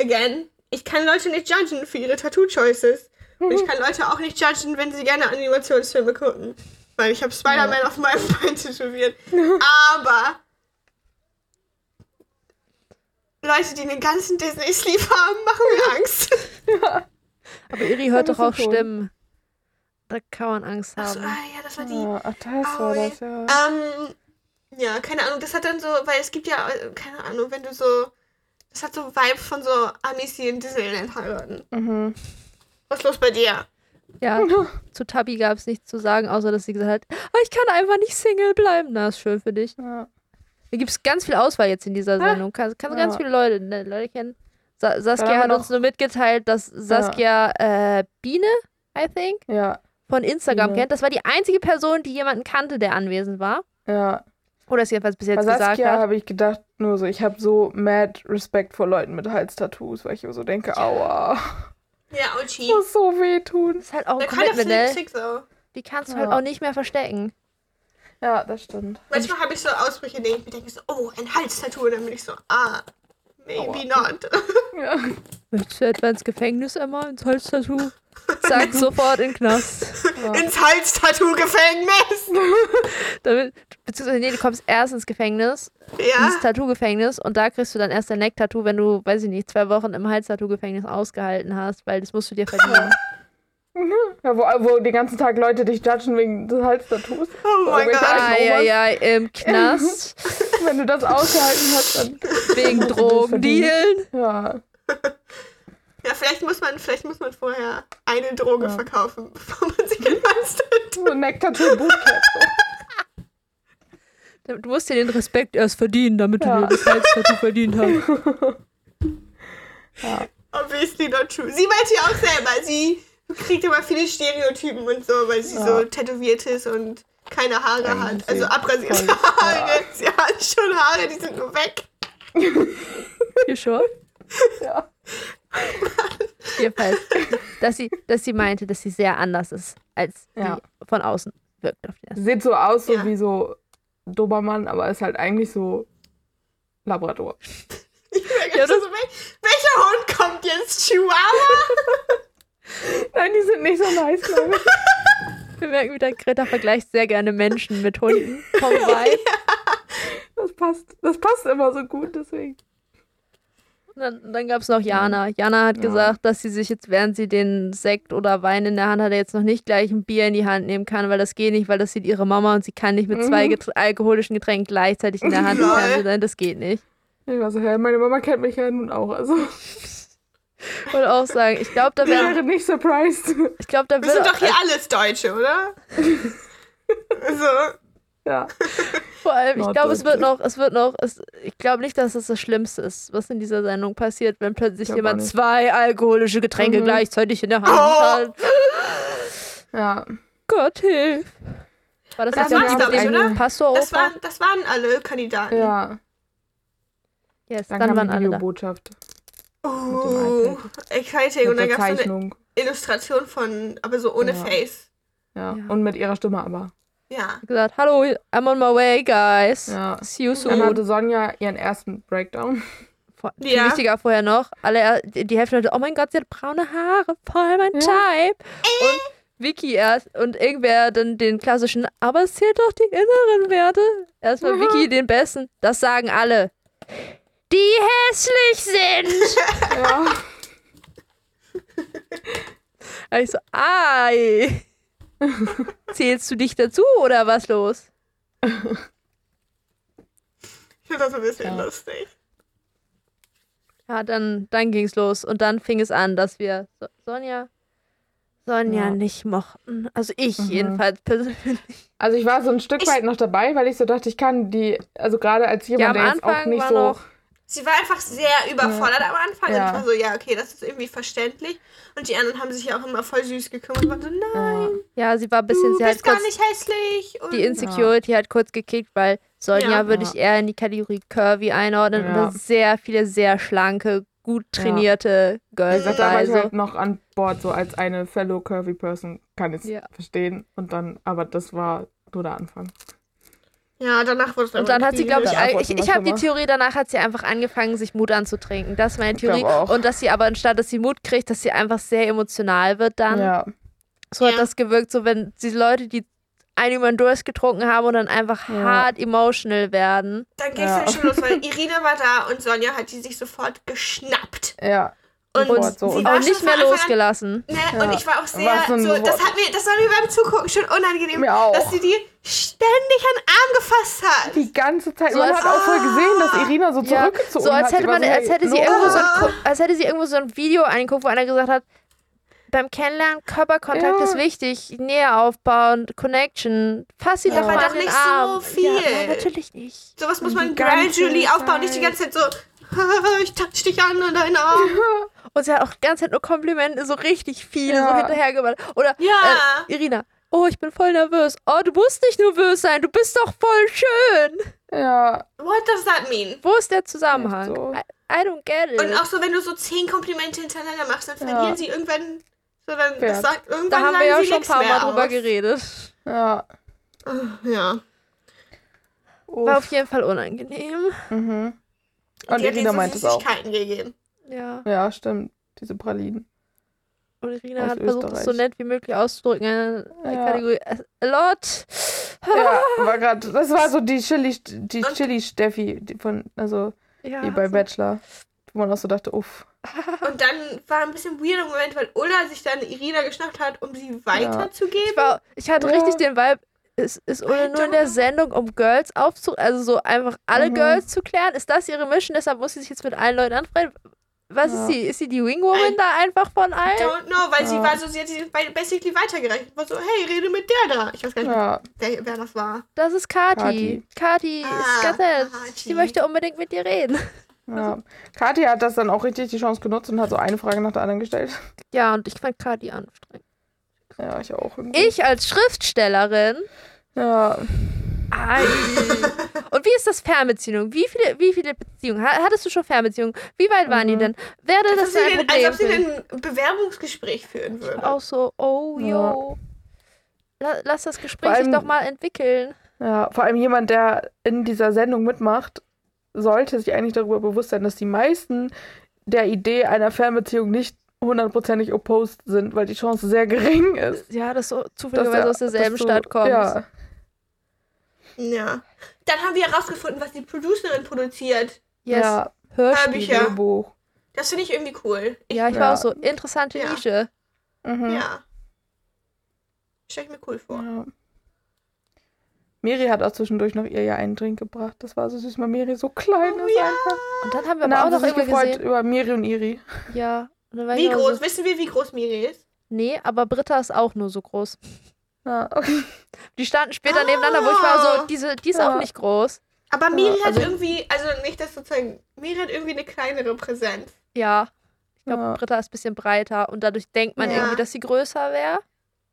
again, ich kann Leute nicht judgen für ihre Tattoo-Choices. Und ich kann Leute auch nicht judgen, wenn sie gerne Animationsfilme gucken. Weil ich habe Spider-Man auf meinem Bein tätowiert. Aber Leute, die einen ganzen Disney-Sleeve haben, machen mir Angst. aber Iri hört doch auch schon. Stimmen. Da kann man Angst haben. ah, ja, das war die. Ja, ach, das war Aui. das, ja. Ähm, ja, keine Ahnung, das hat dann so, weil es gibt ja, äh, keine Ahnung, wenn du so, das hat so Vibe von so Amis, die in Disneyland heiraten. Mhm. Was ist los bei dir? Ja, zu Tabi gab es nichts zu sagen, außer dass sie gesagt hat, "Ah, ich kann einfach nicht Single bleiben. Na, ist schön für dich. Ja. Hier gibt es ganz viel Auswahl jetzt in dieser Ah. Sendung. Kannst, kannst Ja. ganz viele Leute, ne, Leute kennen. Sa Saskia hat uns nur mitgeteilt, dass Saskia äh, Biene, I think, ja, von Instagram Biene. kennt. Das war die einzige Person, die jemanden kannte, der anwesend war. ja. Oder es jedenfalls bis Bei jetzt gesagt Saskia hat. habe ich gedacht, nur so, ich habe so mad Respekt vor Leuten mit Halstattoos, weil ich immer so denke, aua, Ja, Ochi. muss so wehtun. Das ist halt auch ein Commitment, ne? Die kannst du Ja. halt auch nicht mehr verstecken. Ja, das stimmt. Manchmal habe ich so Ausbrüche, die ich mir denke so, oh, ein Halstattoo. Und dann bin ich so, ah, maybe not. Ja. Möchtest du etwa ins Gefängnis, Emma? Ins Holztattoo? Sag sofort in den Knast. Ins Halstattoo-Gefängnis. Damit, beziehungsweise, nee, du kommst erst ins Gefängnis, Ja. ins Tattoo-Gefängnis und da kriegst du dann erst dein Neck-Tattoo, wenn du, weiß ich nicht, zwei Wochen im Hals-Tattoo-Gefängnis ausgehalten hast, weil das musst du dir verdienen. ja wo, wo den ganzen Tag Leute dich judgen wegen des Halstattoos. Oh mein Gott. Ah, ja, ja, im Knast, Wenn du das ausgehalten hast, dann. wegen Drogendealen. Ja. Ja, vielleicht muss man, vielleicht muss man vorher eine Droge Ja. verkaufen, bevor man sich ein Halstattoo. So ein Neck-Tattoo-Bootcamp. So. Du musst dir den Respekt erst verdienen, damit Ja. du dir das Hals-Tattoo verdient hast. Obviously not true. Sie meinte ja auch selber, sie kriegt immer viele Stereotypen und so, weil sie Ja. so tätowiert ist und keine Haare Eigentlich hat. Also sie- abrasierte voll- Haare. ja. Sie hat schon Haare, die sind nur weg. You sure? Ja. Jedenfalls, dass sie, dass sie meinte, dass sie sehr anders ist, als Ja. von außen wirkt. Auf ersten. Sieht so aus, so Ja. wie so Dobermann, aber ist halt eigentlich so Labrador. Ich merke Ja, schon so, wel- welcher Hund kommt jetzt? Chihuahua? Nein, die sind nicht so nice, glaube ich. Wir merken wieder, Greta vergleicht sehr gerne Menschen mit Hunden. Vom Vibe. Das passt. Das passt immer so gut, deswegen. Und dann, dann gab es noch Jana. Jana hat Ja. gesagt, dass sie sich jetzt, während sie den Sekt oder Wein in der Hand hat, jetzt noch nicht gleich ein Bier in die Hand nehmen kann, weil das geht nicht, weil das sieht ihre Mama und sie kann nicht mit zwei Mhm. Geträ alkoholischen Getränken gleichzeitig in der Hand sein. Das geht nicht. Ich war so, hä, meine Mama kennt mich ja nun auch. Also, Ich wollte auch sagen, ich glaube, da ich wäre, wäre nicht surprised. ich glaube, da Wir sind doch hier alles Deutsche, oder? also, ja. vor allem, ich glaube, es wird noch, es wird noch, es, ich glaube nicht, dass das das Schlimmste ist, was in dieser Sendung passiert, wenn plötzlich jemand zwei alkoholische Getränke Mhm. gleichzeitig in der Hand Oh. hat. Ja. Gott hilf. War das, Das jetzt war's, glaub ich, oder? Pastor das waren, das waren alle Kandidaten. Ja. Yes, Dann, dann, kam waren die alle da. Oh, exciting. Und dann gab es so eine. Illustration von, aber so ohne Ja. Face. Ja. Ja. Und mit ihrer Stimme aber. Ja. gesagt, hallo, I'm on my way, guys. Ja. See you Dann soon. hatte Sonja ihren ersten Breakdown. Vor- Viel Ja. wichtiger vorher noch, alle, die Hälfte hatte, oh mein Gott, sie hat braune Haare, voll mein Ja. Type. Und Vicky erst und irgendwer dann den klassischen, aber es zählt doch die inneren Werte. Erstmal. Vicky den besten. Das sagen alle. Die hässlich sind. Ja. Ich so, ai. Zählst du dich dazu oder was los? Ich finde das ein bisschen Ja. lustig. Ja, dann, dann ging's los. Und dann fing es an, dass wir so Sonja, Sonja Ja. nicht mochten. Also ich Mhm. jedenfalls persönlich. Also ich war so ein Stück Ich- weit noch dabei, weil ich so dachte, ich kann die, also gerade als Ja, jemand, am der jetzt auch nicht so. noch- Sie war einfach sehr überfordert am Anfang. Und Ja. ich war so, ja, okay, das ist irgendwie verständlich. Und die anderen haben sich ja auch immer voll süß gekümmert und waren so, nein, Ja. Ja, sie war ein bisschen, du sie hat bist gar kurz nicht hässlich. Und die Insecurity hat kurz gekickt, weil Sonja Ja. würde Ja. ich eher in die Kategorie Curvy einordnen. Und Ja. sehr viele sehr schlanke, gut Ja. trainierte Girls da war dabei. ich So. halt noch an Bord, so als eine fellow curvy person, kann ich es Ja. verstehen. Und dann, aber das war nur der Anfang. Ja, danach wurde es Und dann hat sie, glaube ich, ich, ich habe die. Theorie, danach hat sie einfach angefangen, sich Mut anzutrinken. Das ist meine Theorie. Und dass sie aber anstatt, dass sie Mut kriegt, dass sie einfach sehr emotional wird dann. Ja. So hat Ja. das gewirkt, so wenn die Leute, die einen über den Durst getrunken haben und dann einfach Ja. hart emotional werden. Dann ging es Ja. dann schon los, weil Irina war da und Sonja hat die sich sofort geschnappt. Ja. Und Sofort so. sie Und war Und nicht mehr an- losgelassen. Ne, Ja. Und ich war auch sehr War so so, das hat mir, das war mir beim Zugucken schon unangenehm, Mir auch. dass sie die ständig an den Arm gefasst hat. Die ganze Zeit. So man hat auch voll gesehen, dass Irina so Ja, zurückgezogen so als hat. hätte man, so, als hätte sie irgendwo so ein, Ah. Als hätte sie irgendwo so ein Video angeguckt, wo einer gesagt hat, beim Kennenlernen Körperkontakt Ja. ist wichtig, Nähe aufbauen, Connection. Fass sie Ja. doch mal Aber an doch den nicht so Arm. viel. Ja, natürlich nicht. Sowas muss man gradually aufbauen, nicht die ganze Zeit so, ich touch dich an und deinen Arm. Und sie hat auch die ganze Zeit nur Komplimente, so richtig viele, so Ja. hinterhergemacht. Oder Ja. äh, Irina, oh, ich bin voll nervös. Oh, du musst nicht nervös sein, du bist doch voll schön. Ja, What does that mean? Wo ist der Zusammenhang? So. I, I don't get it. Und auch so, wenn du so zehn Komplimente hintereinander machst, dann Ja. verlieren sie irgendwann, so dann, das Pferd. sagt, irgendwann da haben wir ja schon ein paar Mal drüber aus. geredet. ja. Ja. War auf jeden Fall unangenehm. Mhm. Und die hat Irina meint es auch. Gegeben. Ja. Ja, stimmt. Diese Pralinen. Und Irina Aus hat versucht, es so Österreich. nett wie möglich auszudrücken. Eine Ja. Kategorie. A lot. Ja, war grad, das war so die Chili, die Und- Chili Steffi die von, also Ja, die bei so- Bachelor, wo man auch so dachte, uff. Und dann war ein bisschen weirder Moment, weil Ulla sich dann Irina geschnappt hat, um sie weiterzugeben. Ich, war, ich hatte Ja. richtig den Vibe, ist, ist Ulla nur in der Sendung, um Girls aufzu... Also so einfach alle Mhm. Girls zu klären? Ist das ihre Mission? Deshalb muss sie sich jetzt mit allen Leuten anfreunden? Was Ja. ist sie? Ist sie die Wingwoman I da einfach von allen? Don't know, weil sie Ja. war so, sie hat sie bei- basically weitergereicht. War so, hey, rede mit der da. Ich weiß gar nicht, Ja, wer, wer das war. Das ist Kati. Kati. Kati ist Ah, ganz nett. Sie möchte unbedingt mit dir reden. ja. Kathi hat das dann auch richtig die Chance genutzt und hat so eine Frage nach der anderen gestellt. Ja, und ich fand Kati anstrengend. Ja, ich auch. Irgendwie. Ich als Schriftstellerin. Ja, Ei. Und wie ist das Fernbeziehung? Wie viele, wie viele Beziehungen? Ha- Hattest du schon Fernbeziehungen? Wie weit waren die Mhm. denn? Wäre Als ob, das sie ein den, als Problem? ob sie ein Bewerbungsgespräch führen würde. Auch so, oh, Ja. yo. La lass das Gespräch Vor sich allem- doch mal entwickeln. ja, vor allem jemand, der in dieser Sendung mitmacht, sollte sich eigentlich darüber bewusst sein, dass die meisten der Idee einer Fernbeziehung nicht hundertprozentig opposed sind, weil die Chance sehr gering ist. Ja, dass du dass zufälligerweise der- aus derselben dass du- Stadt kommst. Ja, Ja. Dann haben wir herausgefunden, was die Producerin produziert. Yes. ja. Hörbücher. Buch. Das finde ich irgendwie cool. Ich, Ja, ich Ja. war auch so, interessante Ja. Nische. Mhm. ja. Stell ich mir cool vor. Ja. Miri hat auch zwischendurch noch ihr ja einen Drink gebracht. Das war so süß, weil Miri so klein Oh ist ja. einfach. Und dann haben wir Und dann aber auch noch irgendwie gefreut gesehen. über Miri und Iri. Ja. Wie groß? So, Wissen wir, wie groß Miri ist? nee, aber Britta ist auch nur so groß. Ja, okay. Die standen später nebeneinander, wo ich war so, Ah. diese, die ist Ja. auch nicht groß. Aber Miri hat also- irgendwie, also nicht das sozusagen, Miri hat irgendwie eine kleinere Präsenz. Ja. Ich glaube, Ja. Britta ist ein bisschen breiter und dadurch denkt man Ja. irgendwie, dass sie größer wäre.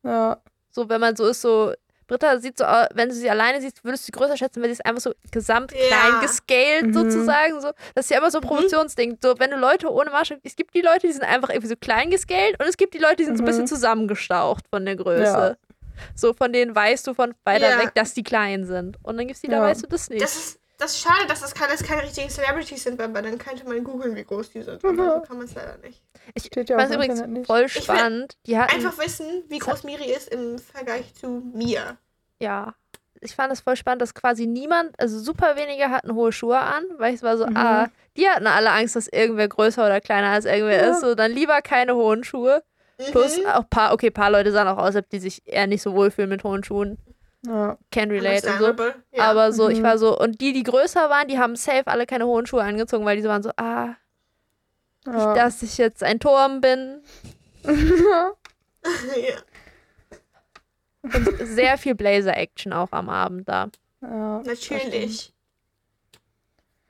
Ja. So, wenn man so ist, so. Britta sieht so, aus- wenn du sie alleine siehst, würdest du sie größer schätzen, weil sie ist einfach so gesamt Ja. klein gescaled Mhm. sozusagen. So. Das ist ja immer so ein Promotionsding. So, wenn du Leute ohne Maßstab, es gibt die Leute, die sind einfach irgendwie so klein gescaled und es gibt die Leute, die sind so ein Mhm. bisschen zusammengestaucht von der Größe. Ja. So, von denen weißt du von weiter Ja. weg, dass die klein sind. Und dann gibt's die, da Ja. weißt du das nicht. Das ist, das ist schade, dass das keine, dass keine richtigen Celebrities sind, weil dann könnte man googeln, wie groß die sind. Mhm. Aber so kann man es leider nicht. ich Steht ja fand auch es im übrigens Internet nicht. voll will spannend. Die hatten, Einfach wissen, wie groß Miri ist im Vergleich zu mir. ja, ich fand es voll spannend, dass quasi niemand, also super wenige hatten hohe Schuhe an, weil es war so, Mhm. ah, die hatten alle Angst, dass irgendwer größer oder kleiner als irgendwer Ja. ist. So, dann lieber keine hohen Schuhe. Plus Mhm. auch paar, okay, paar Leute sahen auch aus, als ob die sich eher nicht so wohlfühlen mit hohen Schuhen. Ja. Can relate und so. Ja. Aber so, ich Mhm. war so, und die, die größer waren, die haben safe alle keine hohen Schuhe angezogen, weil die so waren so, ah, Ja. dass ich jetzt ein Turm bin. ja. Und sehr viel Blazer-Action auch am Abend da. ja. Natürlich.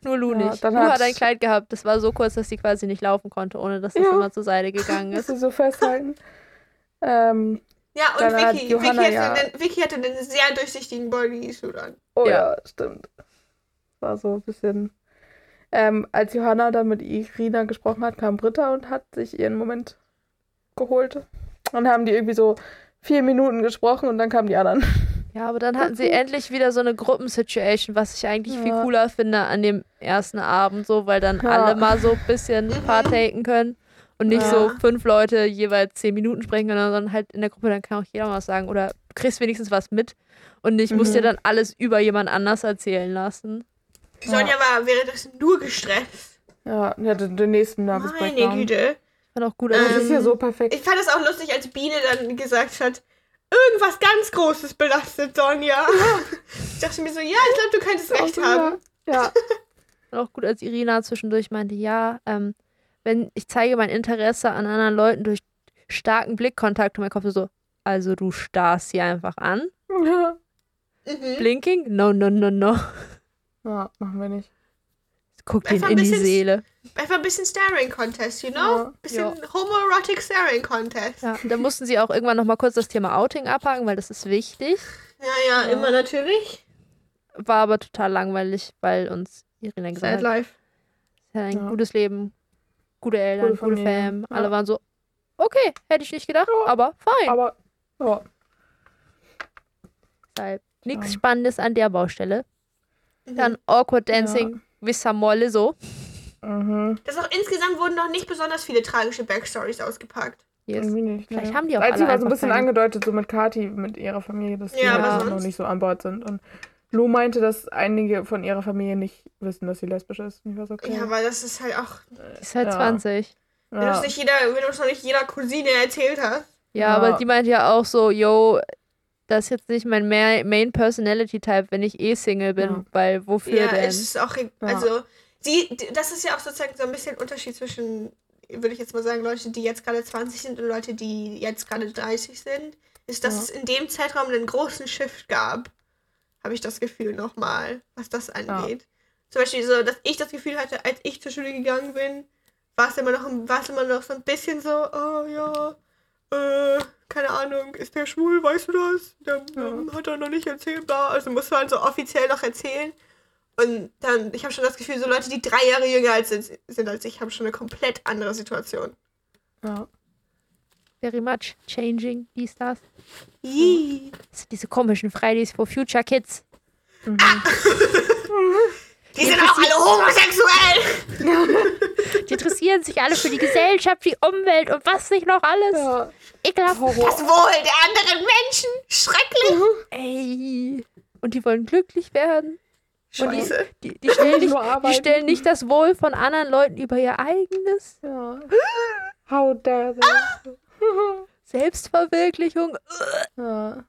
Nur Lu Ja, nicht. dann Lu hat ein Kleid gehabt, das war so kurz, dass sie quasi nicht laufen konnte, ohne dass das Ja. immer zur Seite gegangen ist. du so festhalten. ähm, Ja, und Dann hat Vicky. Johanna Vicky, hatte ja- einen, Vicky hatte einen sehr durchsichtigen Bodysuit an. oh Ja. ja. stimmt. War so ein bisschen. Ähm, als Johanna dann mit Irina gesprochen hat, kam Britta und hat sich ihren Moment geholt. Und haben die irgendwie so vier Minuten gesprochen und dann kamen die anderen. Ja, aber dann hatten sie endlich wieder so eine Gruppensituation, was ich eigentlich viel Ja. cooler finde an dem ersten Abend, so, weil dann Ja. alle mal so ein bisschen Mhm. partaken können und nicht Ja. so fünf Leute jeweils zehn Minuten sprechen können, sondern halt in der Gruppe, dann kann auch jeder was sagen oder du kriegst wenigstens was mit und nicht musst Mhm. dir dann alles über jemand anders erzählen lassen. Sonja war währenddessen nur gestresst. Ja, und hatte den nächsten Nervous Meine. Güte. Fand auch gut, Das Ähm, ist ja so perfekt. Ich fand es auch lustig, als Biene dann gesagt hat, irgendwas ganz Großes belastet Sonja. ich dachte mir so, ja, ich glaube, du könntest recht haben. Ja. Fand auch gut, als Irina zwischendurch meinte, ja, ähm, wenn ich zeige mein Interesse an anderen Leuten durch starken Blickkontakt und mein Kopf so, also du starrst sie einfach an. ja. Mhm. Blinking? No, no, no, no. Ja, machen wir nicht. Guck ihn in die Seele. Einfach ein bisschen Staring Contest, you know? Ja. Bisschen homoerotic Staring Contest. Ja, da mussten sie auch irgendwann nochmal kurz das Thema Outing abhaken, weil das ist wichtig. Ja, ja, immer natürlich. War aber total langweilig, weil uns Irina gesagt Sad hat, life. hat ein Ja. gutes Leben, gute Eltern, Gute gute. Fam. Ja. Alle waren so, okay, hätte ich nicht gedacht, Ja. aber fein. Aber, ja. Deshalb nichts Ja. Spannendes an der Baustelle. Mhm. Dann Awkward Dancing, Wissa Molle so. Mhm. Das auch insgesamt wurden noch nicht besonders viele tragische Backstories ausgepackt. Yes. Irgendwie nicht. Vielleicht nee. haben die auch Als sie war so ein bisschen keine. angedeutet, so mit Kati, mit ihrer Familie, dass die Ja, halt aber noch nicht so an Bord sind. Und Lou meinte, dass einige von ihrer Familie nicht wissen, dass sie lesbisch ist. Und ich war so, okay. Ja, weil das ist halt auch, Die ist halt Ja. 20. wenn du ja. es nicht jeder, wenn du es noch nicht jeder Cousine erzählt hast. Ja, Ja. aber die meinte ja auch so, yo, das ist jetzt nicht mein Ma- Main Personality Type, wenn ich eh Single bin, Ja. weil wofür ja, denn? es ist auch, also, sie, d- das ist ja auch sozusagen so ein bisschen Unterschied zwischen, würde ich jetzt mal sagen, Leute, die jetzt gerade 20 sind und Leute, die jetzt gerade 30 sind, ist, dass Ja. es in dem Zeitraum einen großen Shift gab. Habe ich das Gefühl nochmal, was das angeht. Zum Beispiel so, dass ich das Gefühl hatte, als ich zur Schule gegangen bin, war es immer noch, war es immer noch so ein bisschen so, oh ja, äh, keine Ahnung, ist der schwul, weißt du das? Der ähm, hat er noch nicht erzählt, bla. Also muss man so offiziell noch erzählen. Und dann, ich habe schon das Gefühl, so Leute, die drei Jahre jünger als sind, sind als ich, haben schon eine komplett andere Situation. ja. Very much changing, dies, das. Yee. Das sind diese komischen Fridays for Future Kids. Mhm. Die sind auch alle homosexuell! Die interessieren sich alle für die Gesellschaft, die Umwelt und was nicht noch alles. ja. Ekelhaft. Das Wohl der anderen Menschen! Schrecklich! Ey. Und die wollen glücklich werden. Und die, Scheiße. die, die, stellen nicht, die stellen nicht das Wohl von anderen Leuten über ihr eigenes. Ja. How dare they? Selbstverwirklichung. Ja.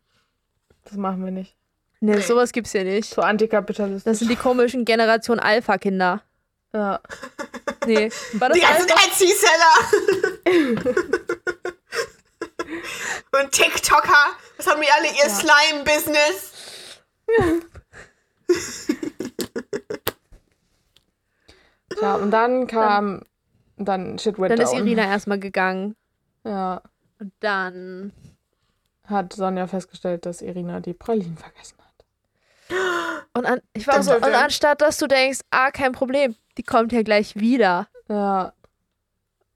Das machen wir nicht. Ne, Nee. sowas gibt's hier nicht. So antikapitalistisch. Das sind die komischen Generation Alpha-Kinder. ja. Nee. War das Die ganzen Alpha? Etsy-Seller. Und TikToker. Was haben die alle? Ihr Slime-Business. Tja, und dann kam, dann shit went Dann ist down. Irina erstmal gegangen. Ja, Und dann. hat Sonja festgestellt, dass Irina die Pralinen vergessen hat. Und, an, ich war so, und anstatt dass du denkst, ah, kein Problem, die kommt ja gleich wieder. Ja,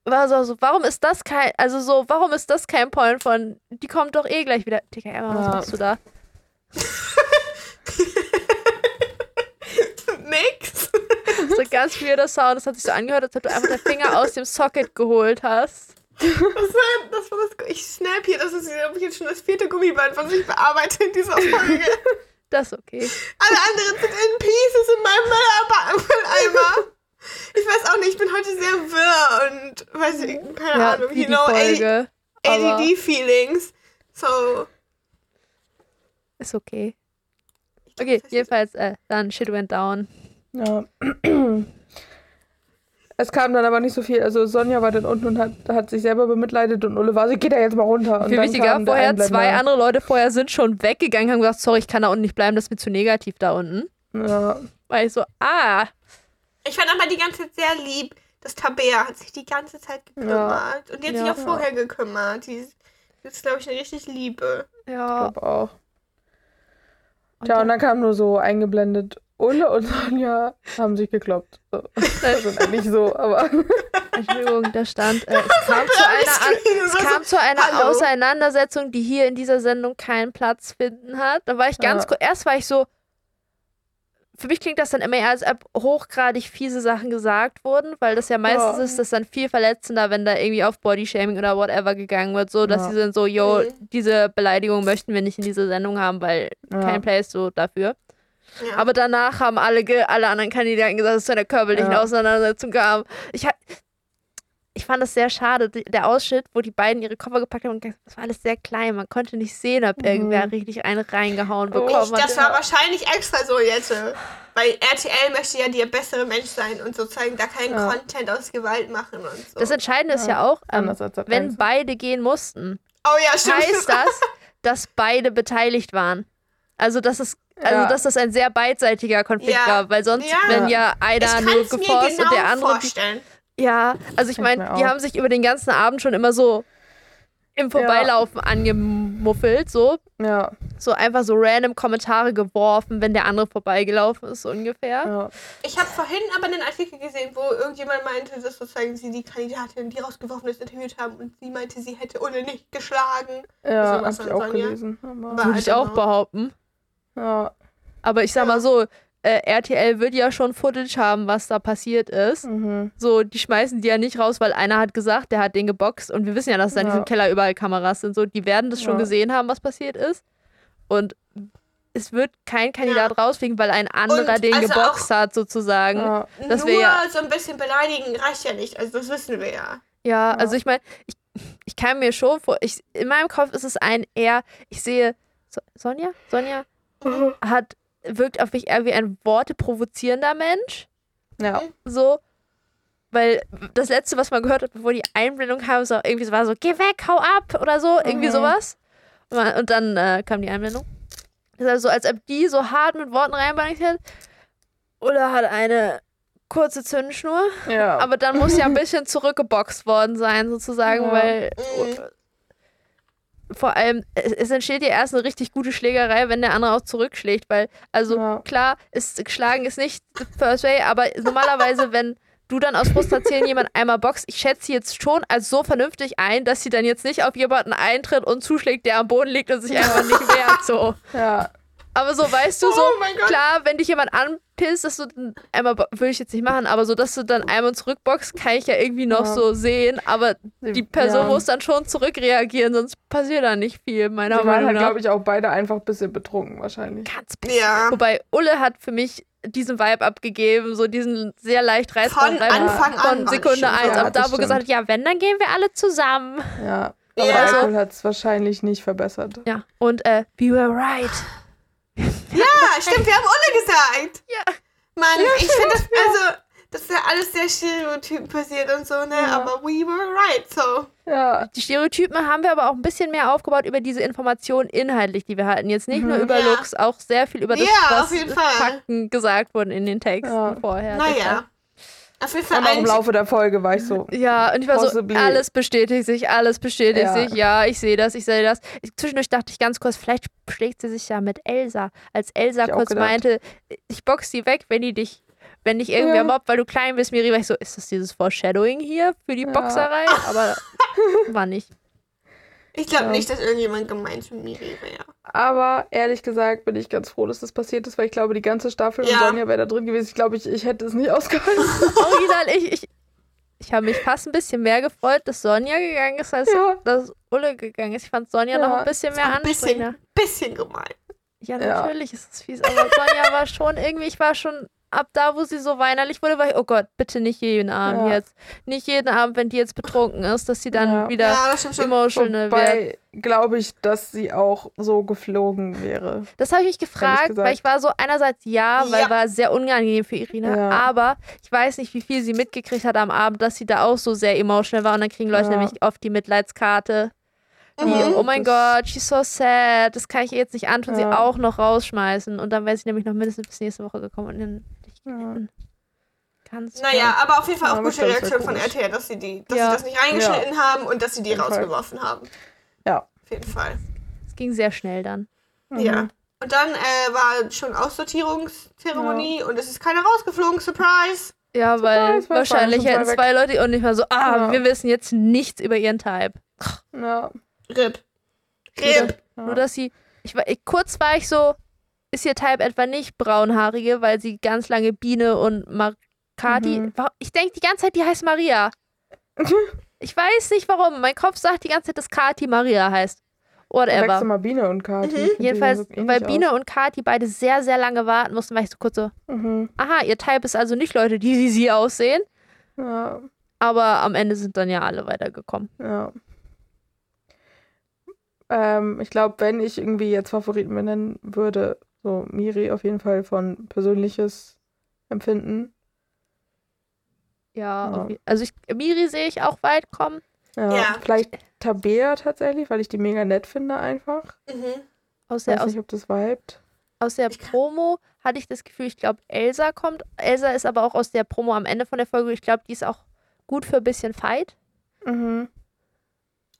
War so, so, warum ist das kein, also so, warum ist das kein Point von, die kommt doch eh gleich wieder. Digga, Emma, was Ja. machst du da? Nix. So ganz weirder Sound, das hat sich so angehört, als ob du einfach den Finger aus dem Socket geholt hast. Das war, das war das. Ich snap hier. Das ist glaub ich, jetzt schon das vierte Gummiband, was ich bearbeite in dieser Folge. Das ist okay. Alle anderen sind in Pieces in meinem Mülleimer-. Ich weiß auch nicht, ich bin heute sehr wirr und weiß ich, keine Ja, Ahnung, wie you die know, Folge. aber ADD-Feelings. So. ist okay. Okay, jedenfalls, äh, dann Shit went down. ja. Es kam dann aber nicht so viel. Also Sonja war dann unten und hat, hat sich selber bemitleidet und Ulle war so, geht da jetzt mal runter. Und Viel dann wichtiger, vorher zwei andere Leute vorher sind schon weggegangen, haben gesagt, sorry, ich kann da unten nicht bleiben, das ist mir zu negativ da unten. Ja, Weil ich so, ah, Ich fand aber die ganze Zeit sehr lieb, dass Tabea hat sich die ganze Zeit gekümmert. Und die hat sich Ja. auch vorher gekümmert. Die ist, die ist glaube ich, eine richtig Liebe. ja. glaube auch. Und Tja, dann- und dann kam nur so eingeblendet, Ulle und Sonja haben sich gekloppt. So. Also nicht so, aber Entschuldigung, da stand, äh, es kam zu einer, An es kam zu einer Hallo? Auseinandersetzung, die hier in dieser Sendung keinen Platz finden hat. Da war ich ganz Ja. kurz, erst war ich so, für mich klingt das dann immer eher, als ob hochgradig fiese Sachen gesagt wurden, weil das ja meistens Ja. ist das dann viel verletzender, wenn da irgendwie auf Bodyshaming oder whatever gegangen wird, so, dass Ja. sie sind so, yo, Mhm. diese Beleidigung möchten wir nicht in dieser Sendung haben, weil Ja. kein Place so dafür. Ja. Aber danach haben alle, alle anderen Kandidaten gesagt, dass es zu einer körperlichen Ja. Auseinandersetzung kam. Ich, ich fand das sehr schade, der Ausschnitt, wo die beiden ihre Koffer gepackt haben. und Das war alles sehr klein. Man konnte nicht sehen, ob Mhm. irgendwer richtig einen reingehauen Oh. bekommen ich, hat. das war wahrscheinlich extra so jetzt. Weil RTL möchte ja der bessere Mensch sein und sozusagen da keinen Ja. Content aus Gewalt machen und so. Das Entscheidende ist ja auch, ähm, wenn 1. beide gehen mussten, oh ja, heißt das, dass beide beteiligt waren. Also, dass es also, Ja. dass das ein sehr beidseitiger Konflikt Ja. war, weil sonst, Ja. wenn ja einer nur geforst genau und der andere die vorstellen. Ja, also ich meine, die haben sich über den ganzen Abend schon immer so im Vorbeilaufen angemuffelt, so. Ja, So einfach so random Kommentare geworfen, wenn der andere vorbeigelaufen ist, so ungefähr. ja. Ich habe vorhin aber einen Artikel gesehen, wo irgendjemand meinte, dass sozusagen sie die Kandidatin, die rausgeworfen ist, interviewt haben und sie meinte, sie hätte Ulle nicht geschlagen. Ja, Sowas hab ich auch Sonja. gelesen. Würde ich don't auch know. behaupten. Ja. Aber ich sag mal so, äh, RTL wird ja schon Footage haben, was da passiert ist. Mhm. So, die schmeißen die ja nicht raus, weil einer hat gesagt, der hat den geboxt und wir wissen ja, dass da in Ja. diesem Keller überall Kameras sind. So, die werden das schon Ja. gesehen haben, was passiert ist. Und es wird kein Kandidat rausfliegen, weil ein anderer Und den also geboxt hat, sozusagen. ja. Das Nur ja- so ein bisschen beleidigen reicht ja nicht. Also das wissen wir ja. Ja, Ja. also ich meine, ich, ich kann mir schon vor, ich, in meinem Kopf ist es ein eher, ich sehe, so, Sonja? Sonja hat, wirkt auf mich eher wie ein worteprovozierender Mensch. Ja. So, weil das letzte, was man gehört hat, bevor die Einblendung kam, so irgendwie so war so, geh weg, hau ab oder so, irgendwie Mhm. sowas. Und, man, und dann äh, kam die Einblendung. Das ist also so, als ob die so hart mit Worten reinbeleidigt hat. Oder hat eine kurze Zündschnur. ja. Aber dann muss ja ein bisschen zurückgeboxt worden sein, sozusagen, Ja. weil Mhm. Vor allem, es, entsteht ja erst eine richtig gute Schlägerei, wenn der andere auch zurückschlägt, weil, also Ja. klar, ist, Schlagen ist nicht the first way, aber normalerweise, wenn du dann aus Frustration jemand einmal boxt, ich schätze sie jetzt schon als so vernünftig ein, dass sie dann jetzt nicht auf jemanden eintritt und zuschlägt, der am Boden liegt und sich einfach nicht wehrt, so. ja. Aber so, weißt du, so, Oh mein Gott. klar, wenn dich jemand anpisst, dass du einmal, würde ich jetzt nicht machen, aber so, dass du dann einmal zurückboxst, kann ich ja irgendwie noch Ja. so sehen, aber die Person ja. muss dann schon zurückreagieren, sonst passiert da nicht viel, meiner Die waren Meinung halt, nach. glaube ich, auch beide einfach ein bisschen betrunken wahrscheinlich. Ganz bisschen. Ja. Wobei Ulle hat für mich diesen Vibe abgegeben, so diesen sehr leicht reißbaren Von Vibe Anfang an von war Sekunde das schon 1 so. ab da, wo das gesagt hat, stimmt. ja, wenn, dann gehen wir alle zusammen. Ja. Aber Ja. Alkohol hat es wahrscheinlich nicht verbessert. Ja, und äh, we were right. Ja, stimmt, wir haben Ulle gesagt. Ja. Mann, ich finde das, also, das ist ja alles sehr stereotyp passiert und so, ne? Ja. Aber we were right, so. Ja. Die Stereotypen haben wir aber auch ein bisschen mehr aufgebaut über diese Informationen inhaltlich, die wir hatten. Jetzt nicht nur Mhm. über Ja. Looks, auch sehr viel über das, Ja, was auf jeden Fall. Fakten gesagt wurden in den Texten Ja. vorher. Naja. Auf jeden Fall Und auch im Laufe der Folge war ich so. Ja, und ich war Possibly. so, alles bestätigt sich, alles bestätigt Ja. sich. Ja, ich sehe das, ich sehe das. Ich, zwischendurch dachte ich ganz kurz, vielleicht schlägt sie sich ja mit Elsa. Als Elsa Ich kurz meinte, ich box sie weg, wenn die dich, wenn dich irgendwer Ja. mobbt, weil du klein bist, Miri, war ich so, ist das dieses Foreshadowing hier für die Ja. Boxerei? Aber war nicht. Ich glaube Ja. nicht, dass irgendjemand gemeint mit mir wäre. Aber ehrlich gesagt bin ich ganz froh, dass das passiert ist, weil ich glaube, die ganze Staffel und Ja. Sonja wäre da drin gewesen. Ich glaube, ich, ich hätte es nicht ausgehalten. Original, ich, ich, ich habe mich fast ein bisschen mehr gefreut, dass Sonja gegangen ist, als Ja. dass Ulle gegangen ist. Ich fand Sonja Ja. noch ein bisschen mehr Ein bisschen, bisschen gemein. Ja, Ja. natürlich ist es fies, aber Sonja war schon irgendwie, ich war schon ab da, wo sie so weinerlich wurde, war ich, oh Gott, bitte nicht jeden Abend Ja. jetzt. Nicht jeden Abend, wenn die jetzt betrunken ist, dass sie dann Ja. wieder Ja, das emotional wird. Wobei glaube ich, dass sie auch so geflogen wäre. Das habe ich mich gefragt, gesagt. weil ich war so einerseits ja, weil Ja. war sehr unangenehm für Irina, Ja. aber ich weiß nicht, wie viel sie mitgekriegt hat am Abend, dass sie da auch so sehr emotional war und dann kriegen Leute Ja. nämlich oft die Mitleidskarte. Die, Mhm. oh mein Das- Gott, she's so sad, das kann ich ihr jetzt nicht antun, sie Ja. auch noch rausschmeißen. Und dann wäre sie nämlich noch mindestens bis nächste Woche gekommen. Und dann Ja. ganz Naja, aber auf jeden Fall Ja, auch ich gute Reaktion von. RTL, dass sie, die, dass Ja. sie das nicht reingeschnitten haben und dass sie die Fall. rausgeworfen haben. Ja. Auf jeden Fall. es ging sehr schnell dann. Mhm. Ja. Und dann äh, war schon Aussortierungszeremonie und es ist keiner rausgeflogen. Surprise! Ja, weil Surprise, weil wahrscheinlich hätten zwei Leute und nicht mal so, ah, Ja. wir wissen jetzt nichts über ihren Type. Ja. RIP. RIP. Ja. Nur, dass sie, ich war, ich, kurz war ich so, ist ihr Type etwa nicht braunhaarige, weil sie ganz lange Biene und Markati, Mhm. Ich denke die ganze Zeit, die heißt Maria. ich weiß nicht warum, mein Kopf sagt die ganze Zeit, dass Kati Maria heißt. Whatever. mal Biene und Kati. Mhm. Jedenfalls, weil Biene und Kati beide sehr, sehr lange warten mussten, war ich so kurz so, aus. Mhm. aha, ihr Type ist also nicht Leute, die wie sie aussehen. Ja. Aber am Ende sind dann ja alle weitergekommen. Ja. Ähm, ich glaube, wenn ich irgendwie jetzt Favoriten benennen würde, so Miri auf jeden Fall von persönliches Empfinden. Ja, Ja. also ich, Miri sehe ich auch weit kommen. Ja, Ja. Vielleicht Tabea tatsächlich, weil ich die mega nett finde einfach. Mhm. Aus Ich der, weiß aus, nicht, ob das vibet. aus der Ich Promo hatte ich das Gefühl, ich glaube, Elsa kommt. Elsa ist aber auch aus der Promo am Ende von der Folge. Ich glaube, die ist auch gut für ein bisschen Fight. Mhm.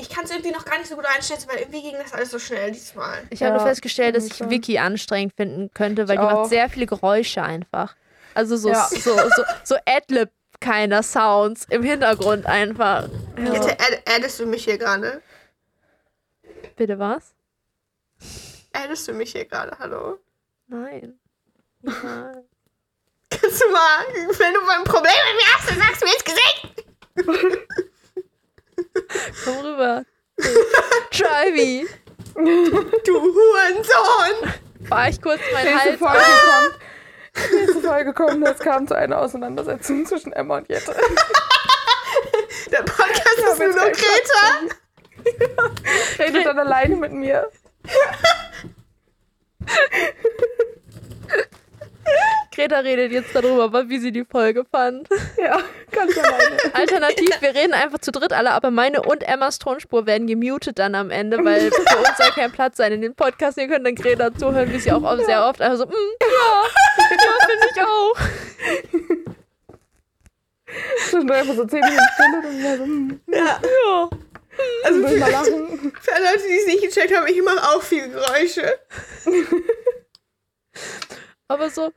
Ich kann es irgendwie noch gar nicht so gut einschätzen, weil irgendwie ging das alles so schnell diesmal. Ich habe Ja, nur festgestellt, dass ich. Vicky anstrengend finden könnte, weil Ich die macht auch. sehr viele Geräusche einfach. Also so, Ja. so, so, so Adlib keiner Sounds im Hintergrund einfach. Ja. Bitte add, addest du mich hier gerade? Bitte was? Addest du mich hier gerade? Hallo? Nein. Nein. Kannst du mal, wenn du mal ein Problem mit mir hast, dann sagst du mir ins Gesicht. Komm rüber. Try me. Du Hurensohn. Fahr ich kurz meinen Nächste Hals Folge auf. kommt. Nächste Folge kommt, es kam zu einer Auseinandersetzung zwischen Emma und Jette. Der Podcast ist nur noch Greta. Redet dann alleine mit mir. Greta redet jetzt darüber, wie sie die Folge fand. Ja, ganz alleine. Alternativ, wir reden einfach zu dritt alle, aber meine und Emmas Tonspur werden gemutet dann am Ende, weil für uns soll kein Platz sein in den Podcast. Ihr könnt dann Greta zuhören, wie sie auch oft, sehr oft einfach so, mm, ja, ja, finde ich auch. Zwischendurch einfach so 10 Minuten Stille und dann so, hm, Ja. Ja. Also will mal für, lachen. für alle Leute, die es nicht gecheckt haben, ich mache auch viele Geräusche. Aber so,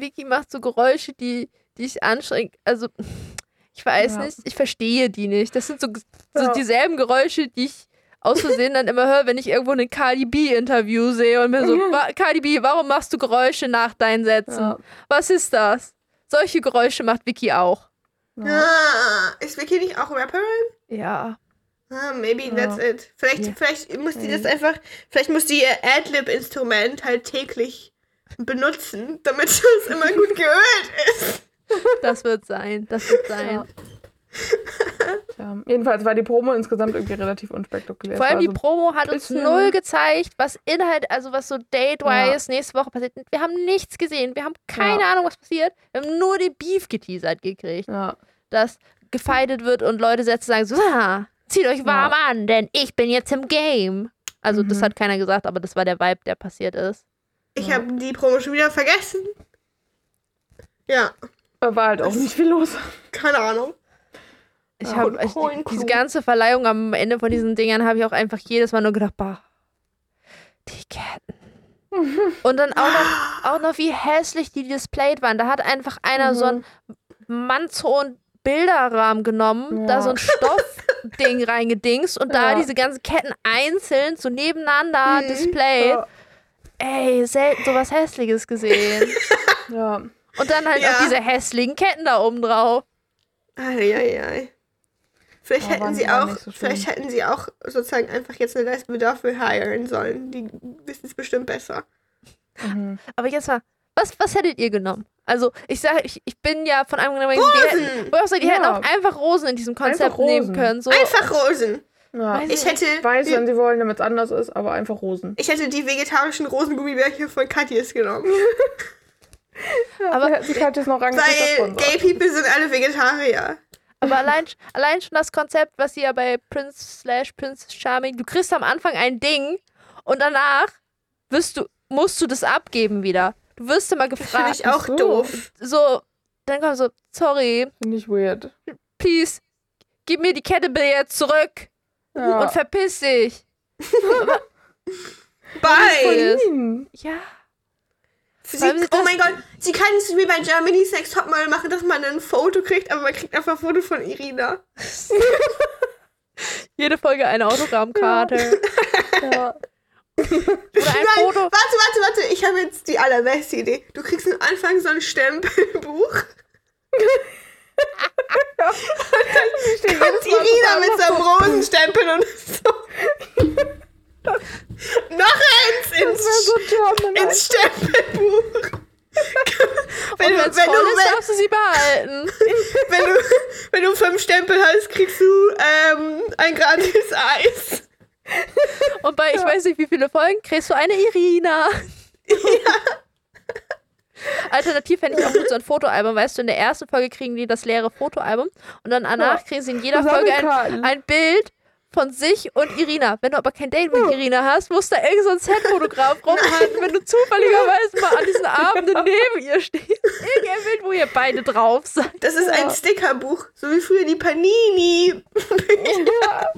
Vicky macht so Geräusche, die, die ich anstrengend, also, ich weiß Ja. nicht, ich verstehe die nicht. Das sind so, so Ja. dieselben Geräusche, die ich aus Versehen dann immer höre, wenn ich irgendwo ein Cardi B-Interview sehe und mir so, Ja. "Wa- Cardi B, warum machst du Geräusche nach deinen Sätzen? Ja. Was ist das? Solche Geräusche macht Vicky auch. Ja. Ah, ist Vicky nicht auch Rapperin? Ja. Ah, maybe Ja. that's it. Vielleicht, Ja. vielleicht muss die das einfach, vielleicht muss die ihr Adlib-Instrument halt täglich benutzen, damit es immer gut geölt ist. Das wird sein. Das wird sein. Ja. Tja, jedenfalls war die Promo insgesamt irgendwie relativ unspektakulär. Vor allem die Promo hat uns null gezeigt, was Inhalt, also was so Date-wise nächste Woche passiert. Wir haben nichts gesehen. Wir haben keine Ja. Ahnung, was passiert. Wir haben nur den Beef geteasert gekriegt, ja. dass gefeitet wird und Leute Sätze sagen so, ah, zieht euch warm an, denn ich bin jetzt im Game. Also das Mhm. hat keiner gesagt, aber das war der Vibe, der passiert ist. Ich Ja. habe die Promo schon wieder vergessen. Ja, Da war halt auch nicht viel los. keine Ahnung. Ich Ja, habe Coin diese ganze Verleihung am Ende von diesen Dingern habe ich auch einfach jedes Mal nur gedacht, bah, die Ketten. Und dann auch noch, auch noch, wie hässlich die displayed waren. Da hat einfach einer so ein mannshohen Bilderrahmen genommen, da Ja. so ein Stoffding reingedingst und da Ja. diese ganzen Ketten einzeln so nebeneinander Mhm. displayed. Ja. Ey, selten sowas Hässliches gesehen. ja. Und dann halt Ja. noch diese hässlichen Ketten da oben drauf. Eieiei. Vielleicht Ja, hätten sie auch auch, so vielleicht hätten sie auch sozusagen einfach jetzt eine Lesbe dafür hiren sollen. Die wissen es bestimmt besser. Mhm. Aber jetzt mal, was, was hättet ihr genommen? Also, ich sage, ich, ich bin ja von einem genommen, die hätten, auch die Ja. hätten auch einfach Rosen in diesem Konzept nehmen können. So, Einfach Rosen. Ja. Weiß Ich hätte, Ich weiß, wenn sie wollen, damit es anders ist, aber einfach Rosen. ich hätte die vegetarischen Rosengummibärchen von Katjes genommen. Ja, Aber- sie hat jetzt noch rangeführt Weil. Gay People sind alle Vegetarier. aber allein, allein schon das Konzept, was sie ja bei Prince slash Prince Charming, du kriegst am Anfang ein Ding und danach wirst du, musst du das abgeben wieder. Du wirst immer Finde gefragt, ich auch so. doof. so, dann kommt so, sorry, Finde ich weird. please, gib mir die Kette bitte jetzt zurück Ja. und verpiss dich. Bye! Ja. Sie, sind oh mein Gott, sie kann es wie bei Germany's Next Topmodel machen, dass man ein Foto kriegt, aber man kriegt einfach ein Foto von Irina. Jede Folge eine Autogrammkarte. Ja. Oder ein Nein, Foto. warte, warte, warte, ich habe jetzt die allerbeste Idee. Du kriegst am Anfang so ein Stempelbuch. Jedes Kommt Irina mit total so einem Rosenstempel und so. Noch eins ins, so ins Stempelbuch. wenn, Und du, wenn wenn, du, ist, darfst du sie behalten. wenn, du, wenn du fünf Stempel hast, kriegst du ähm, ein gratis Eis. Und bei, ich weiß nicht, wie viele Folgen, kriegst du eine Irina. Alternativ fände ich auch gut so ein Fotoalbum. Weißt du, in der ersten Folge kriegen die das leere Fotoalbum und dann danach kriegen sie in jeder Folge ein, ein Bild von sich und Irina. Wenn du aber kein Date mit Irina hast, musst du da irgend so ein Set-Fotograf rumhalten, wenn du zufälligerweise mal an diesen Abenden neben ihr stehst. Irgendein Bild, wo ihr beide drauf seid. Das ist ein. Stickerbuch, so wie früher die Panini. Ja.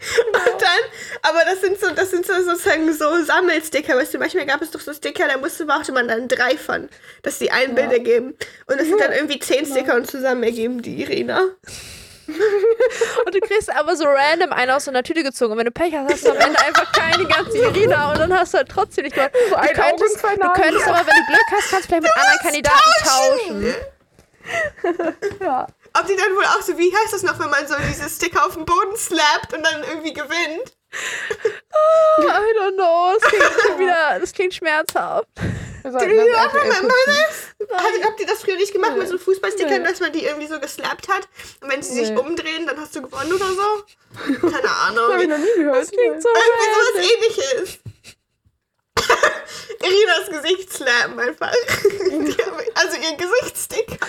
Und dann, aber das sind so, das sind so sozusagen so Sammelsticker, weißt du, manchmal gab es doch so Sticker, da musste, brauchte man dann drei von, dass die ein Bild ergeben. Und das sind dann irgendwie zehn Sticker und zusammen ergeben die Irina. Und du kriegst aber so random einen aus so einer Tüte gezogen. Und wenn du Pech hast, hast du am Ende einfach keine ganze Irina und dann hast du halt trotzdem nicht. So Du ein könntest, du könntest aber, wenn du Glück hast, kannst du vielleicht mit anderen Kandidaten tauschen. ja. Ob die dann wohl auch so, wie heißt das noch, wenn man so diese Sticker auf den Boden slappt und dann irgendwie gewinnt? I don't know. Das klingt schon wieder, das klingt schmerzhaft. Das. Hat, habt ihr das früher nicht gemacht mit so Fußballstickern, Nee. dass man die irgendwie so geslappt hat? Und wenn sie sich Nee. umdrehen, dann hast du gewonnen oder so? Keine Das habe ich Ahnung. noch nie gehört. Das klingt so Irgendwie random. sowas ähnliches. Irinas Gesicht slappen einfach. Also ihr Gesichtssticker.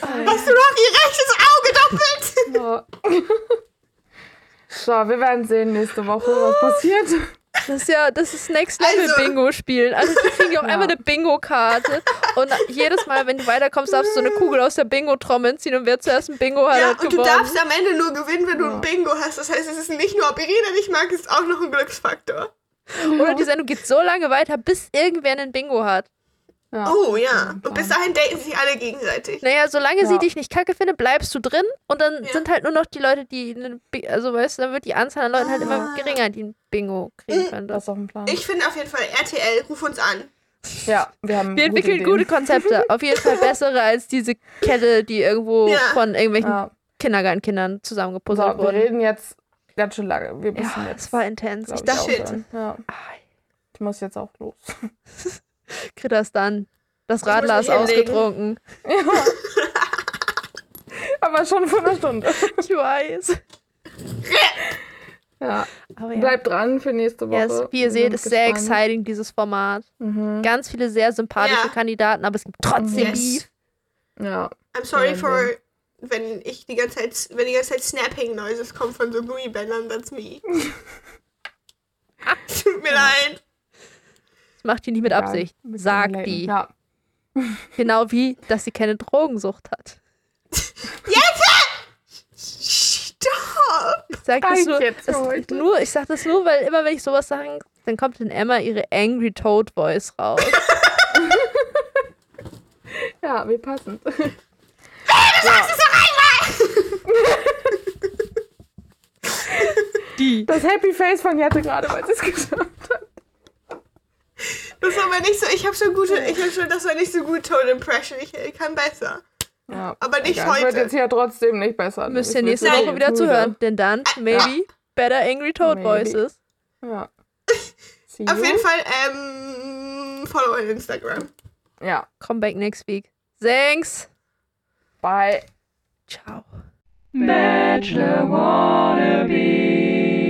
Hast du noch ihr rechtes Auge doppelt? So, wir werden sehen nächste Woche, was passiert. Das ist ja, das ist Next Level Also- Bingo spielen. Also die kriegen ja auch einmal eine Bingo-Karte. Und jedes Mal, wenn du weiterkommst, darfst du so eine Kugel aus der Bingo-Trommel ziehen und wer zuerst ein Bingo hat, Ja, hat und du gewonnen. darfst am Ende nur gewinnen, wenn du Ja. ein Bingo hast. Das heißt, es ist nicht nur, ob Irina dich mag, es ist auch noch ein Glücksfaktor. Oder die Sendung geht so lange weiter, bis irgendwer ein Bingo hat. Ja. Oh ja. Und bis dahin daten sich alle gegenseitig. Naja, solange sie Ja. dich nicht kacke findet, bleibst du drin und dann Ja. sind halt nur noch die Leute, die, also weißt du, dann wird die Anzahl an Leuten halt immer Ah. geringer, die ein Bingo kriegen Mhm. können. Das ist auf dem Plan. Ich finde auf jeden Fall, RTL, ruf uns an. ja, wir haben Wir entwickeln Ideen. gute Konzepte. Auf jeden Fall bessere als diese Kette, die irgendwo Ja. von irgendwelchen Ja. Kindergartenkindern So, zusammengepuzzelt wir wurde. reden jetzt ganz schön lange. Wir müssen Ja, jetzt. es war intens. Ich dachte. Ja. ah, muss jetzt auch los. Kritter ist dann. Das Radler ist ausgetrunken. Ja. Aber schon vor einer Stunde. Ich weiß. Ja. Aber ja. Bleibt dran für nächste Woche. Yes, wie ihr seht, ist sehr gespannt. exciting, dieses Format. Mhm. Ganz viele sehr sympathische Ja. Kandidaten, aber es gibt trotzdem Yes. Beef. Ja. I'm sorry for, wenn ich die ganze Zeit, wenn die ganze Zeit Snapping Noises kommen von so Gummibändern, that's me. Tut mir leid. Das macht die nicht mit Absicht. Ja, Sagt die. Ja. Genau wie, dass sie keine Drogensucht hat. Stop! Ich sag das nur, jetzt das, nur, ich sag das nur, weil immer wenn ich sowas sage, dann kommt in Emma ihre Angry Toad Voice raus. Ja, wie passend. Die. Das Happy Face von Jette gerade, weil sie es geschafft hat. Das war aber nicht so, ich habe schon gute, ich habe schon, das war nicht so gut Tone Impression, ich ich kann besser. Ja. Aber nicht Egal, Es wird heute. jetzt ja trotzdem nicht besser. Müsst ihr nächste Woche wieder zuhören, denn dann, maybe, better Angry Toad Maybe. Voices. Ja. Auf jeden Fall, ähm, follow on Instagram. Ja. Come back next week. Thanks. Bye. Ciao. Bachelor wannabe.